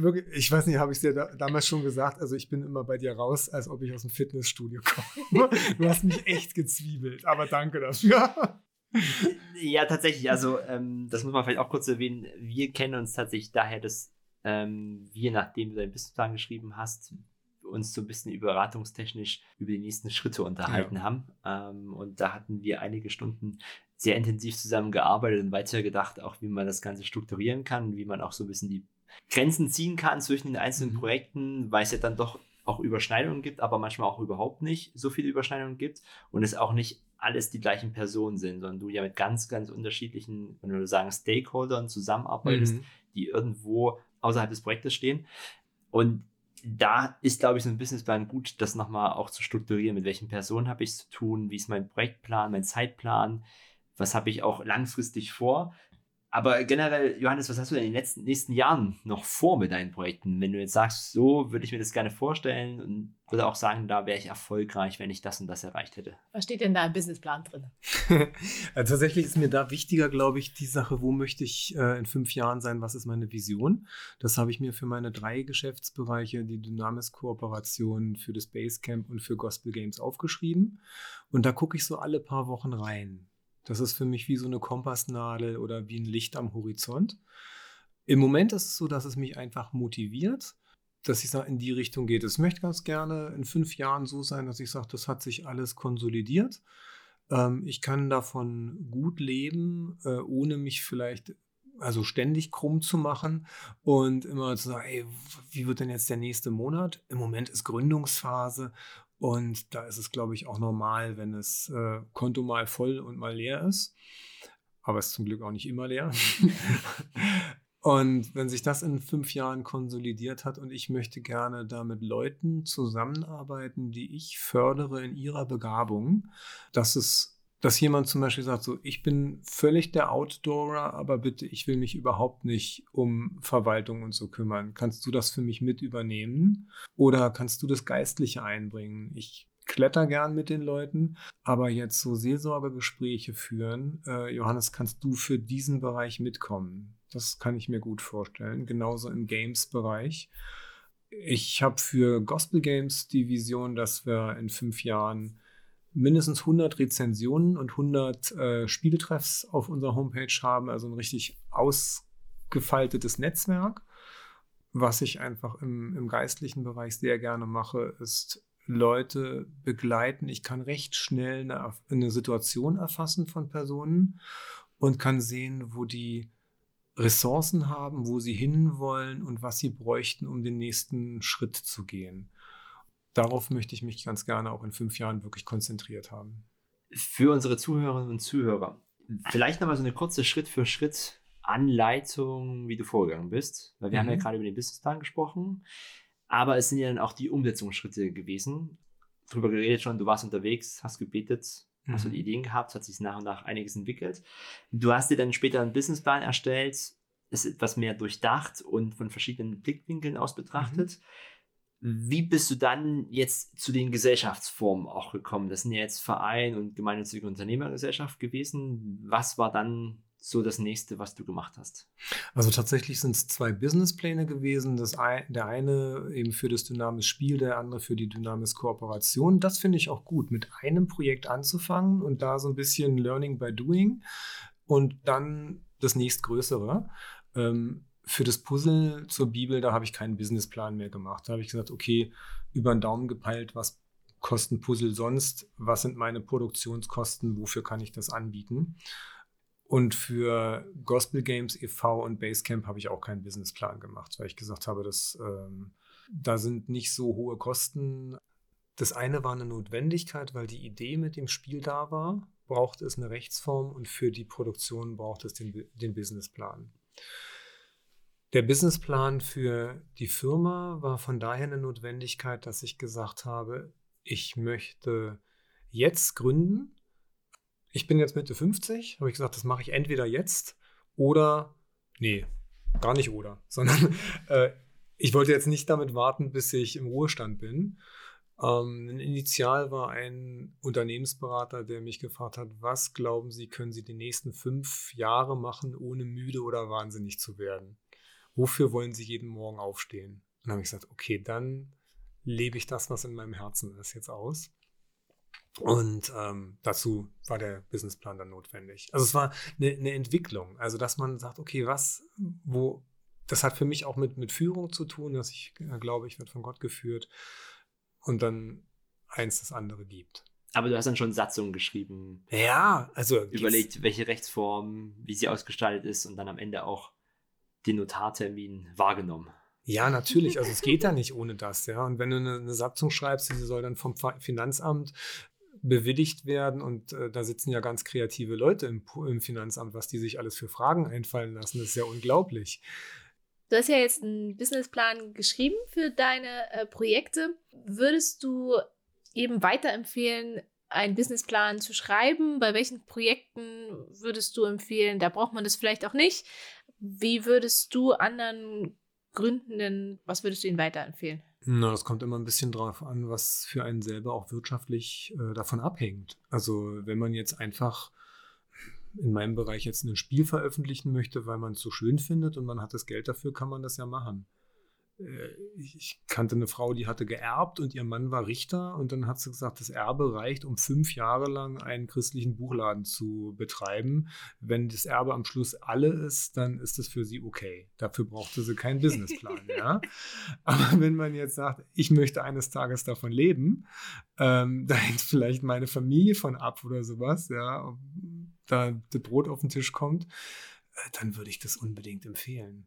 C: wirklich, ich weiß nicht, habe ich es dir da, damals schon gesagt, also ich bin immer bei dir raus, als ob ich aus dem Fitnessstudio komme. Du hast mich echt gezwiebelt, aber danke dafür.
A: Ja, tatsächlich, also ähm, das muss man vielleicht auch kurz erwähnen. Wir kennen uns tatsächlich daher, dass ähm, wir, nachdem du deinen Businessplan geschrieben hast, uns so ein bisschen überratungstechnisch über die nächsten Schritte unterhalten ja. haben. Ähm, und da hatten wir einige Stunden sehr intensiv zusammengearbeitet und weitergedacht, auch wie man das Ganze strukturieren kann, wie man auch so ein bisschen die Grenzen ziehen kann zwischen den einzelnen mhm. Projekten, weil es ja dann doch auch Überschneidungen gibt, aber manchmal auch überhaupt nicht so viele Überschneidungen gibt und es auch nicht alles die gleichen Personen sind, sondern du ja mit ganz, ganz unterschiedlichen, wenn wir sagen, Stakeholdern zusammenarbeitest, mhm. die irgendwo außerhalb des Projektes stehen. Und da ist, glaube ich, so ein Businessplan gut, das nochmal auch zu strukturieren, mit welchen Personen habe ich es zu tun, wie ist mein Projektplan, mein Zeitplan, was habe ich auch langfristig vor. Aber generell, Johannes, was hast du denn in den letzten, nächsten Jahren noch vor mit deinen Projekten? Wenn du jetzt sagst, so würde ich mir das gerne vorstellen und würde auch sagen, da wäre ich erfolgreich, wenn ich das und das erreicht hätte.
B: Was steht denn da im Businessplan drin?
C: also tatsächlich ist mir da wichtiger, glaube ich, die Sache, wo möchte ich äh, in fünf Jahren sein, was ist meine Vision? Das habe ich mir für meine drei Geschäftsbereiche, die Dynamis-Kooperation für das Basecamp und für Gospel Games aufgeschrieben. Und da gucke ich so alle paar Wochen rein. Das ist für mich wie so eine Kompassnadel oder wie ein Licht am Horizont. Im Moment ist es so, dass es mich einfach motiviert, dass ich sage, in die Richtung geht. Es möchte ganz gerne in fünf Jahren so sein, dass ich sage, das hat sich alles konsolidiert. Ähm, ich kann davon gut leben, äh, ohne mich vielleicht also ständig krumm zu machen und immer zu sagen, ey, wie wird denn jetzt der nächste Monat? Im Moment ist Gründungsphase und da ist es, glaube ich, auch normal, wenn das äh, Konto mal voll und mal leer ist. Aber es ist zum Glück auch nicht immer leer. und wenn sich das in fünf Jahren konsolidiert hat und ich möchte gerne da mit Leuten zusammenarbeiten, die ich fördere in ihrer Begabung, dass es dass jemand zum Beispiel sagt, so, ich bin völlig der Outdoorer, aber bitte, ich will mich überhaupt nicht um Verwaltung und so kümmern. Kannst du das für mich mit übernehmen? Oder kannst du das Geistliche einbringen? Ich kletter gern mit den Leuten, aber jetzt so Seelsorgegespräche führen, äh, Johannes, kannst du für diesen Bereich mitkommen? Das kann ich mir gut vorstellen. Genauso im Games-Bereich. Ich habe für Gospel Games die Vision, dass wir in fünf Jahren mindestens 100 Rezensionen und 100 äh, Spieltreffs auf unserer Homepage haben, also ein richtig ausgefaltetes Netzwerk. Was ich einfach im, im geistlichen Bereich sehr gerne mache, ist Leute begleiten. Ich kann recht schnell eine, eine Situation erfassen von Personen und kann sehen, wo die Ressourcen haben, wo sie hinwollen und was sie bräuchten, um den nächsten Schritt zu gehen darauf möchte ich mich ganz gerne auch in fünf Jahren wirklich konzentriert haben.
A: Für unsere Zuhörerinnen und Zuhörer, vielleicht nochmal so eine kurze Schritt für Schritt Anleitung, wie du vorgegangen bist. Weil wir mhm. haben ja mhm. gerade über den Businessplan gesprochen, aber es sind ja dann auch die Umsetzungsschritte gewesen. Darüber geredet schon, du warst unterwegs, hast gebetet, mhm. hast du die Ideen gehabt, hat sich nach und nach einiges entwickelt. Du hast dir dann später einen Businessplan erstellt, ist etwas mehr durchdacht und von verschiedenen Blickwinkeln aus betrachtet. Mhm. Wie bist du dann jetzt zu den Gesellschaftsformen auch gekommen? Das sind ja jetzt Verein und gemeinnützige Unternehmergesellschaft gewesen. Was war dann so das nächste, was du gemacht hast?
C: Also tatsächlich sind es zwei Businesspläne gewesen. Das ein, der eine eben für das Dynamisch Spiel, der andere für die Dynamisch Kooperation. Das finde ich auch gut, mit einem Projekt anzufangen und da so ein bisschen Learning by Doing und dann das nächstgrößere. Ähm, für das Puzzle zur Bibel, da habe ich keinen Businessplan mehr gemacht. Da habe ich gesagt, okay, über den Daumen gepeilt, was kosten Puzzle sonst? Was sind meine Produktionskosten? Wofür kann ich das anbieten? Und für Gospel Games e.V. und Basecamp habe ich auch keinen Businessplan gemacht, weil ich gesagt habe, dass ähm, da sind nicht so hohe Kosten. Das eine war eine Notwendigkeit, weil die Idee mit dem Spiel da war, braucht es eine Rechtsform und für die Produktion braucht es den, den Businessplan. Der Businessplan für die Firma war von daher eine Notwendigkeit, dass ich gesagt habe, ich möchte jetzt gründen. Ich bin jetzt Mitte 50, habe ich gesagt, das mache ich entweder jetzt oder, nee, gar nicht oder, sondern äh, ich wollte jetzt nicht damit warten, bis ich im Ruhestand bin. Ähm, initial war ein Unternehmensberater, der mich gefragt hat, was glauben Sie, können Sie die nächsten fünf Jahre machen, ohne müde oder wahnsinnig zu werden? Wofür wollen Sie jeden Morgen aufstehen? Und dann habe ich gesagt, okay, dann lebe ich das, was in meinem Herzen ist, jetzt aus. Und ähm, dazu war der Businessplan dann notwendig. Also es war eine, eine, Entwicklung. Also dass man sagt, okay, was, wo, das hat für mich auch mit, mit Führung zu tun, dass ich äh, glaube, ich werde von Gott geführt und dann eins das andere gibt.
A: Aber du hast dann schon Satzungen geschrieben.
C: Ja, also
A: überlegt, welche Rechtsform, wie sie ausgestaltet ist und dann am Ende auch den Notartermin wahrgenommen.
C: Ja, natürlich. Also es geht ja nicht ohne das, ja. Und wenn du eine, eine Satzung schreibst, die soll dann vom Finanzamt bewilligt werden und äh, da sitzen ja ganz kreative Leute im, im, Finanzamt, was die sich alles für Fragen einfallen lassen, das ist ja unglaublich.
B: Du hast ja jetzt einen Businessplan geschrieben für deine äh, Projekte. Würdest du eben weiterempfehlen, einen Businessplan zu schreiben? Bei welchen Projekten würdest du empfehlen, da braucht man das vielleicht auch nicht? Wie würdest du anderen Gründenden, was würdest du ihnen weiterempfehlen?
C: Na, das kommt immer ein bisschen drauf an, was für einen selber auch wirtschaftlich äh, davon abhängt. Also wenn man jetzt einfach in meinem Bereich jetzt ein Spiel veröffentlichen möchte, weil man es so schön findet und man hat das Geld dafür, kann man das ja machen. Äh, ich kannte eine Frau, die hatte geerbt und ihr Mann war Richter und dann hat sie gesagt, das Erbe reicht, um fünf Jahre lang einen christlichen Buchladen zu betreiben. Wenn das Erbe am Schluss alle ist, dann ist das für sie okay. Dafür brauchte sie keinen Businessplan. ja? Aber wenn man jetzt sagt, ich möchte eines Tages davon leben, ähm, da hängt vielleicht meine Familie von ab oder sowas, ja, da das Brot auf den Tisch kommt, äh, dann würde ich das unbedingt empfehlen.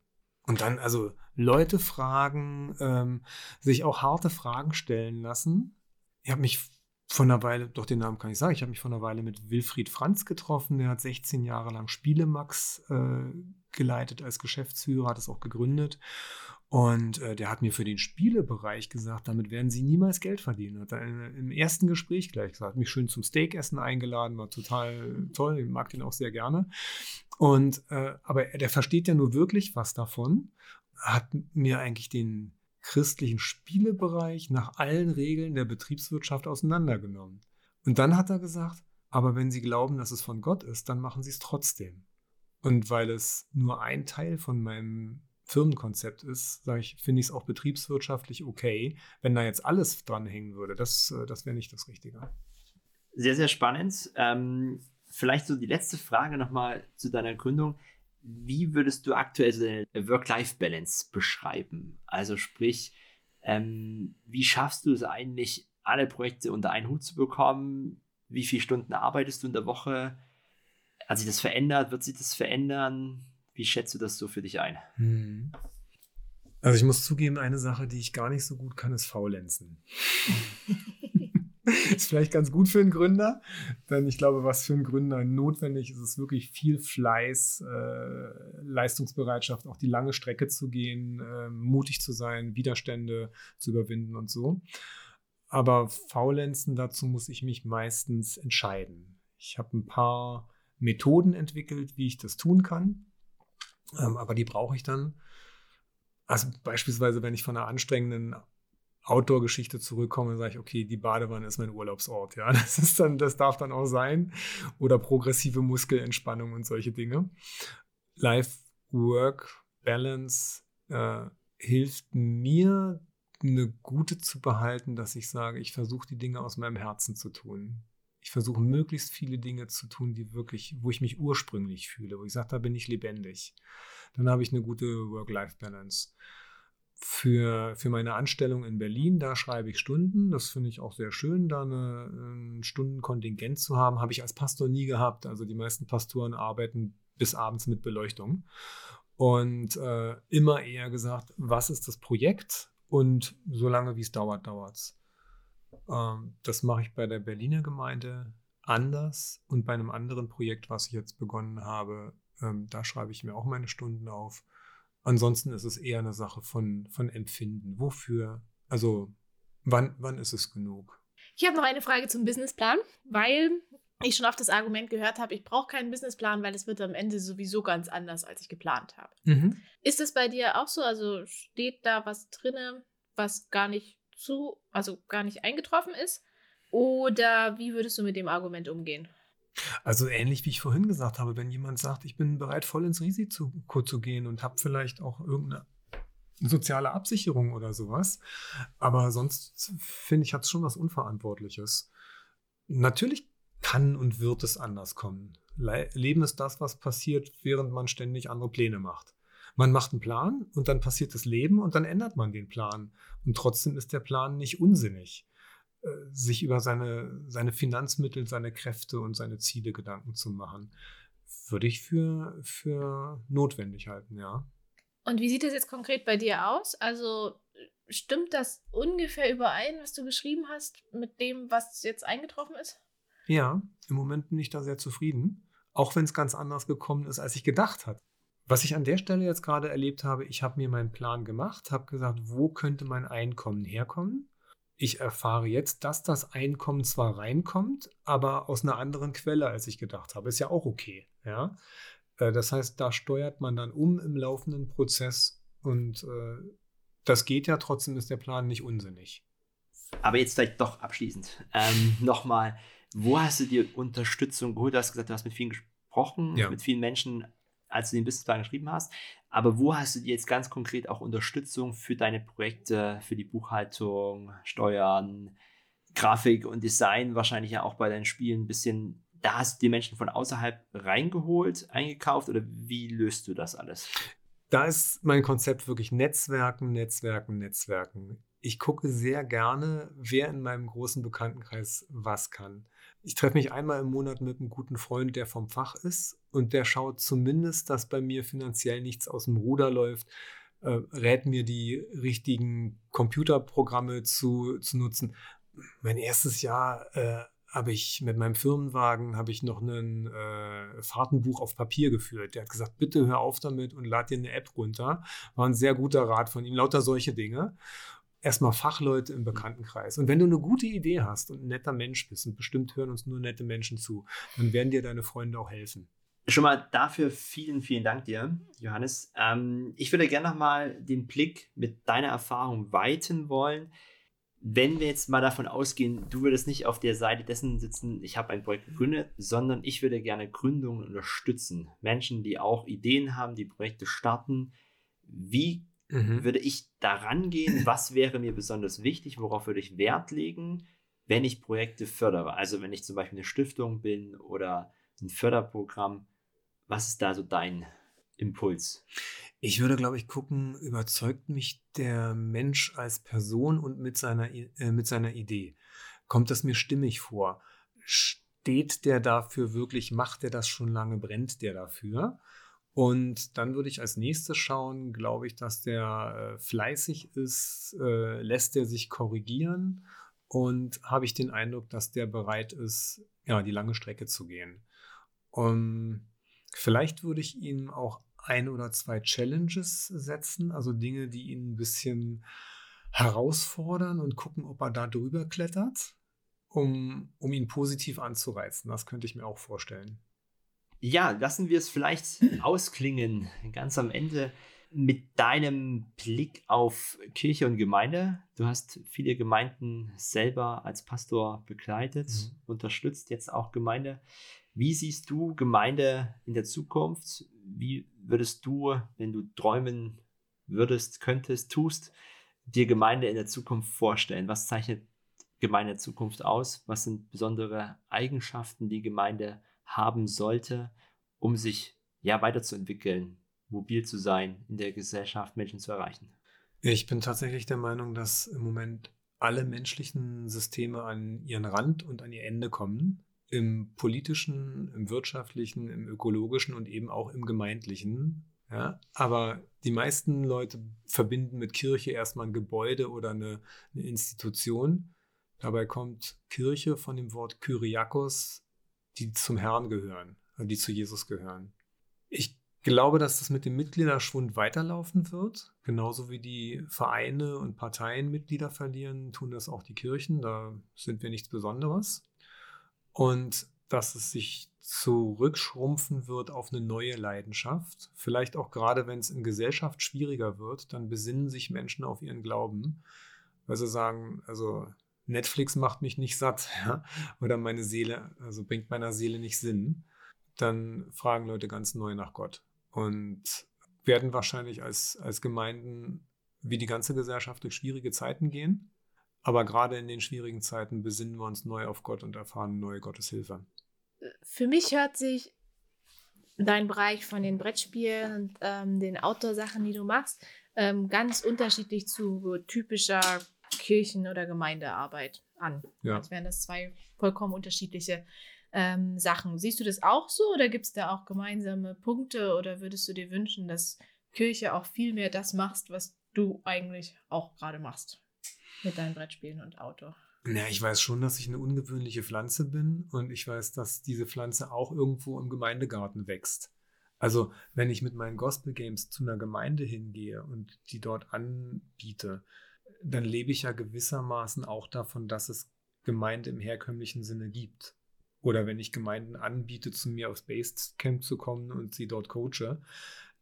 C: Und dann also Leute fragen, ähm, sich auch harte Fragen stellen lassen. Ich habe mich vor einer Weile, doch den Namen kann ich sagen, ich habe mich vor einer Weile mit Wilfried Franz getroffen. Der hat 16 Jahre lang Spielemax äh, geleitet als Geschäftsführer, hat es auch gegründet. Und äh, der hat mir für den Spielebereich gesagt, damit werden sie niemals Geld verdienen. Hat er im ersten Gespräch gleich gesagt, mich schön zum Steakessen eingeladen, war total toll, ich mag den auch sehr gerne. Und äh, aber der versteht ja nur wirklich was davon, hat mir eigentlich den christlichen Spielebereich nach allen Regeln der Betriebswirtschaft auseinandergenommen. Und dann hat er gesagt, aber wenn Sie glauben, dass es von Gott ist, dann machen Sie es trotzdem. Und weil es nur ein Teil von meinem Firmenkonzept ist, sage ich, finde ich es auch betriebswirtschaftlich okay. Wenn da jetzt alles dranhängen würde, das, äh, das wäre nicht das Richtige.
A: Sehr, sehr spannend. Ähm, vielleicht so die letzte Frage nochmal zu deiner Gründung. Wie würdest du aktuell so deine Work-Life-Balance beschreiben? Also sprich, ähm, wie schaffst du es eigentlich, alle Projekte unter einen Hut zu bekommen? Wie viele Stunden arbeitest du in der Woche? Hat sich das verändert? Wird sich das verändern? Wie schätzt du das so für dich ein? Hm.
C: Also ich muss zugeben, eine Sache, die ich gar nicht so gut kann, ist Faulenzen. ist vielleicht ganz gut für einen Gründer, denn ich glaube, was für einen Gründer notwendig ist, ist wirklich viel Fleiß, äh, Leistungsbereitschaft, auch die lange Strecke zu gehen, äh, mutig zu sein, Widerstände zu überwinden und so. Aber Faulenzen, dazu muss ich mich meistens entscheiden. Ich habe ein paar Methoden entwickelt, wie ich das tun kann. Ähm, aber die brauche ich dann. Also beispielsweise, wenn ich von einer anstrengenden Outdoor-Geschichte zurückkomme, sage ich, okay, die Badewanne ist mein Urlaubsort. Ja, das ist dann, das darf dann auch sein. Oder progressive Muskelentspannung und solche Dinge. Life-Work-Balance äh, hilft mir, eine gute zu behalten, dass ich sage, ich versuche die Dinge aus meinem Herzen zu tun. Ich versuche möglichst viele Dinge zu tun, die wirklich, wo ich mich ursprünglich fühle, wo ich sage, da bin ich lebendig. Dann habe ich eine gute Work-Life-Balance. Für, für meine Anstellung in Berlin, da schreibe ich Stunden. Das finde ich auch sehr schön, da eine, ein Stundenkontingent zu haben. Habe ich als Pastor nie gehabt. Also die meisten Pastoren arbeiten bis abends mit Beleuchtung. Und äh, immer eher gesagt, was ist das Projekt? Und solange wie es dauert, dauert es. Ähm, das mache ich bei der Berliner Gemeinde anders und bei einem anderen Projekt, was ich jetzt begonnen habe, ähm, da schreibe ich mir auch meine Stunden auf. Ansonsten ist es eher eine Sache von, von Empfinden. Wofür? Also, wann, wann ist es genug?
B: Ich habe noch eine Frage zum Businessplan, weil ich schon oft das Argument gehört habe, ich brauche keinen Businessplan, weil es wird am Ende sowieso ganz anders, als ich geplant habe. Mhm. Ist das bei dir auch so? Also steht da was drin, was gar nicht zu, also gar nicht eingetroffen ist? Oder wie würdest du mit dem Argument umgehen?
C: Also ähnlich wie ich vorhin gesagt habe, wenn jemand sagt, ich bin bereit, voll ins Risiko zu gehen und habe vielleicht auch irgendeine soziale Absicherung oder sowas, aber sonst finde ich, hat es schon was Unverantwortliches. Natürlich kann und wird es anders kommen. Leben ist das, was passiert, während man ständig andere Pläne macht. Man macht einen Plan und dann passiert das Leben und dann ändert man den Plan. Und trotzdem ist der Plan nicht unsinnig, äh, sich über seine, seine Finanzmittel, seine Kräfte und seine Ziele Gedanken zu machen. Würde ich für, für notwendig halten, ja.
B: Und wie sieht das jetzt konkret bei dir aus? Also stimmt das ungefähr überein, was du geschrieben hast, mit dem, was jetzt eingetroffen ist?
C: Ja, im Moment bin ich da sehr zufrieden, auch wenn es ganz anders gekommen ist, als ich gedacht habe. Was ich an der Stelle jetzt gerade erlebt habe, ich habe mir meinen Plan gemacht, habe gesagt, wo könnte mein Einkommen herkommen? Ich erfahre jetzt, dass das Einkommen zwar reinkommt, aber aus einer anderen Quelle, als ich gedacht habe. Ist ja auch okay. Ja? Äh, das heißt, da steuert man dann um im laufenden Prozess und äh, das geht ja, trotzdem ist der Plan nicht unsinnig.
A: Aber jetzt vielleicht doch abschließend ähm, nochmal, wo hast du dir Unterstützung geholt? Du hast gesagt, du hast mit vielen gesprochen, ja. mit vielen Menschen als du den Businessplan geschrieben hast. Aber wo hast du jetzt ganz konkret auch Unterstützung für deine Projekte, für die Buchhaltung, Steuern, Grafik und Design, wahrscheinlich ja auch bei deinen Spielen ein bisschen, da hast du die Menschen von außerhalb reingeholt, eingekauft oder wie löst du das alles?
C: Da ist mein Konzept wirklich Netzwerken, Netzwerken, Netzwerken. Ich gucke sehr gerne, wer in meinem großen Bekanntenkreis was kann. Ich treffe mich einmal im Monat mit einem guten Freund, der vom Fach ist und der schaut zumindest, dass bei mir finanziell nichts aus dem Ruder läuft, äh, rät mir die richtigen Computerprogramme zu, zu nutzen. Mein erstes Jahr äh, habe ich mit meinem Firmenwagen habe ich noch ein äh, Fahrtenbuch auf Papier geführt. Der hat gesagt, bitte hör auf damit und lad dir eine App runter. War ein sehr guter Rat von ihm, lauter solche Dinge erstmal Fachleute im Bekanntenkreis. Und wenn du eine gute Idee hast und ein netter Mensch bist, und bestimmt hören uns nur nette Menschen zu, dann werden dir deine Freunde auch helfen.
A: Schon mal dafür vielen, vielen Dank dir, Johannes. Ähm, ich würde gerne nochmal den Blick mit deiner Erfahrung weiten wollen. Wenn wir jetzt mal davon ausgehen, du würdest nicht auf der Seite dessen sitzen, ich habe ein Projekt gegründet, sondern ich würde gerne Gründungen unterstützen. Menschen, die auch Ideen haben, die Projekte starten. Wie mhm. würde ich daran gehen, was wäre mir besonders wichtig, worauf würde ich Wert legen, wenn ich Projekte fördere. Also wenn ich zum Beispiel eine Stiftung bin oder ein Förderprogramm, was ist da so dein Impuls?
C: Ich würde, glaube ich, gucken, überzeugt mich der Mensch als Person und mit seiner, äh, mit seiner Idee. Kommt das mir stimmig vor? Steht der dafür wirklich, macht der das schon lange, brennt der dafür? Und dann würde ich als nächstes schauen, glaube ich, dass der äh, fleißig ist, äh, lässt er sich korrigieren und habe ich den Eindruck, dass der bereit ist, ja, die lange Strecke zu gehen. Um, vielleicht würde ich ihm auch ein oder zwei Challenges setzen, also Dinge, die ihn ein bisschen herausfordern und gucken, ob er da drüber klettert, um, um ihn positiv anzureizen. Das könnte ich mir auch vorstellen.
A: Ja, lassen wir es vielleicht ausklingen, ganz am Ende mit deinem Blick auf Kirche und Gemeinde. Du hast viele Gemeinden selber als Pastor begleitet, mhm. unterstützt jetzt auch Gemeinde. Wie siehst du Gemeinde in der Zukunft? Wie würdest du, wenn du träumen würdest, könntest, tust, dir Gemeinde in der Zukunft vorstellen? Was zeichnet Gemeinde Zukunft aus? Was sind besondere Eigenschaften, die Gemeinde haben sollte, um sich ja weiterzuentwickeln, mobil zu sein, in der Gesellschaft Menschen zu erreichen?
C: Ich bin tatsächlich der Meinung, dass im Moment alle menschlichen Systeme an ihren Rand und an ihr Ende kommen. Im politischen, im wirtschaftlichen, im ökologischen und eben auch im gemeindlichen. Ja, aber die meisten Leute verbinden mit Kirche erstmal ein Gebäude oder eine, eine Institution. Dabei kommt Kirche von dem Wort Kyriakos, die zum Herrn gehören, die zu Jesus gehören. Ich glaube, dass das mit dem Mitgliederschwund weiterlaufen wird. Genauso wie die Vereine und Parteien Mitglieder verlieren, tun das auch die Kirchen. Da sind wir nichts Besonderes. Und dass es sich zurückschrumpfen wird auf eine neue Leidenschaft. Vielleicht auch gerade, wenn es in Gesellschaft schwieriger wird, dann besinnen sich Menschen auf ihren Glauben, weil sie sagen, also Netflix macht mich nicht satt, ja? oder meine Seele, also bringt meiner Seele nicht Sinn. Dann fragen Leute ganz neu nach Gott und werden wahrscheinlich als, als Gemeinden wie die ganze Gesellschaft durch schwierige Zeiten gehen. Aber gerade in den schwierigen Zeiten besinnen wir uns neu auf Gott und erfahren neue Gotteshilfe.
B: Für mich hört sich dein Bereich von den Brettspielen und ähm, den Outdoor-Sachen, die du machst, ähm, ganz unterschiedlich zu typischer Kirchen- oder Gemeindearbeit an. Ja. Als wären das zwei vollkommen unterschiedliche ähm, Sachen. Siehst du das auch so oder gibt es da auch gemeinsame Punkte oder würdest du dir wünschen, dass Kirche auch viel mehr das machst, was du eigentlich auch gerade machst mit deinen Brettspielen und Auto?
C: Ja, ich weiß schon, dass ich eine ungewöhnliche Pflanze bin und ich weiß, dass diese Pflanze auch irgendwo im Gemeindegarten wächst. Also, wenn ich mit meinen Gospel Games zu einer Gemeinde hingehe und die dort anbiete, dann lebe ich ja gewissermaßen auch davon, dass es Gemeinde im herkömmlichen Sinne gibt. Oder wenn ich Gemeinden anbiete, zu mir aufs Basecamp zu kommen und sie dort coache,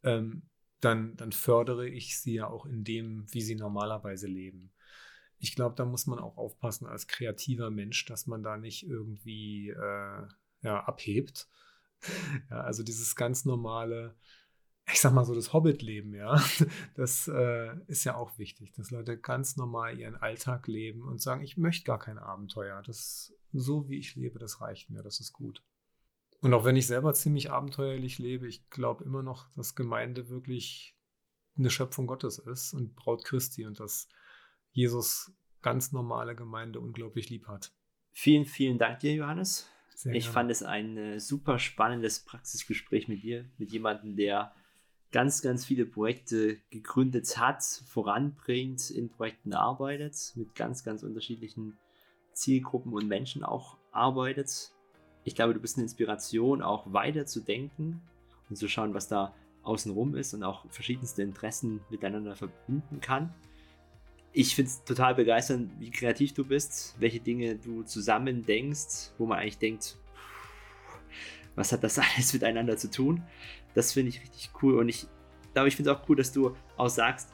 C: ähm, dann, dann fördere ich sie ja auch in dem, wie sie normalerweise leben. Ich glaube, da muss man auch aufpassen als kreativer Mensch, dass man da nicht irgendwie äh, ja, abhebt. ja, also dieses ganz normale, ich sag mal so, das Hobbit-Leben, ja, das äh, ist ja auch wichtig, dass Leute ganz normal ihren Alltag leben und sagen, ich möchte gar kein Abenteuer. Das so wie ich lebe, das reicht mir, das ist gut. Und auch wenn ich selber ziemlich abenteuerlich lebe, ich glaube immer noch, dass Gemeinde wirklich eine Schöpfung Gottes ist und Braut Christi und dass Jesus ganz normale Gemeinde unglaublich lieb hat.
A: Vielen, vielen Dank dir, Johannes. Sehr ich gerne. fand es ein äh, super spannendes Praxisgespräch mit dir, mit jemandem, der ganz, ganz viele Projekte gegründet hat, voranbringt, in Projekten arbeitet, mit ganz, ganz unterschiedlichen Zielgruppen und Menschen auch arbeitet. Ich glaube, du bist eine Inspiration, auch weiter zu denken und zu schauen, was da außenrum ist und auch verschiedenste Interessen miteinander verbinden kann. Ich finde es total begeisternd, wie kreativ du bist, welche Dinge du zusammen denkst, wo man eigentlich denkt, was hat das alles miteinander zu tun? Das finde ich richtig cool und ich glaube, ich finde es auch cool, dass du auch sagst,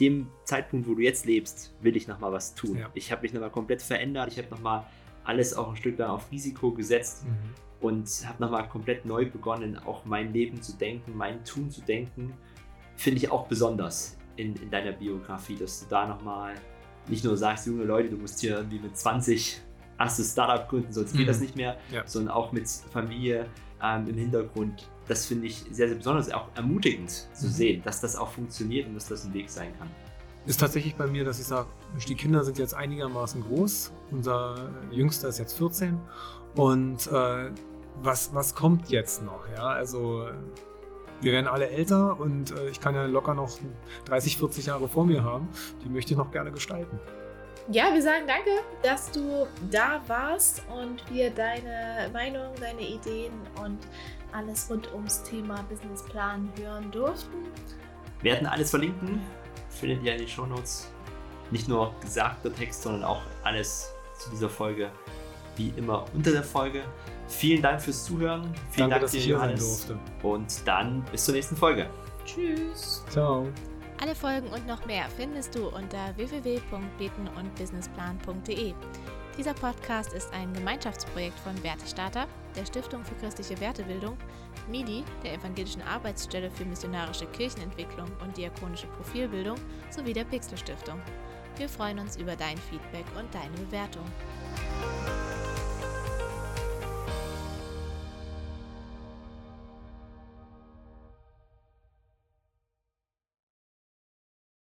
A: dem Zeitpunkt, wo du jetzt lebst, will ich nochmal was tun. Ja. Ich habe mich nochmal komplett verändert. Ich habe nochmal alles auch ein Stück weit auf Risiko gesetzt mhm. und habe nochmal komplett neu begonnen, auch mein Leben zu denken, mein Tun zu denken. Finde ich auch besonders in, in deiner Biografie, dass du da nochmal nicht nur sagst, junge Leute, du musst hier irgendwie mit 20 erstes Startup gründen, sonst mhm. geht das nicht mehr, ja. sondern auch mit Familie ähm, im Hintergrund das finde ich sehr, sehr besonders, auch ermutigend zu mhm. sehen, dass das auch funktioniert und dass das ein Weg sein kann.
C: Ist tatsächlich bei mir, dass ich sage, die Kinder sind jetzt einigermaßen groß. Unser Jüngster ist jetzt 14 und äh, was, was kommt jetzt noch? Ja, also wir werden alle älter und äh, ich kann ja locker noch 30, 40 Jahre vor mir haben. Die möchte ich noch gerne gestalten.
B: Ja, wir sagen danke, dass du da warst und wir deine Meinung, deine Ideen und alles rund ums Thema Businessplan hören durften.
A: Wir werden alles verlinken, findet ihr in den Shownotes. Nicht nur gesagter Text, sondern auch alles zu dieser Folge, wie immer unter der Folge. Vielen Dank fürs Zuhören. Vielen
C: Danke,
A: Dank
C: dir, Johannes.
A: Und dann bis zur nächsten Folge.
B: Tschüss.
C: Ciao.
B: Alle Folgen und noch mehr findest du unter www.betenundbusinessplan.de. Dieser Podcast ist ein Gemeinschaftsprojekt von Wertestarter, der Stiftung für christliche Wertebildung, MIDI, der Evangelischen Arbeitsstelle für missionarische Kirchenentwicklung und diakonische Profilbildung sowie der Pixel Stiftung. Wir freuen uns über dein Feedback und deine Bewertung.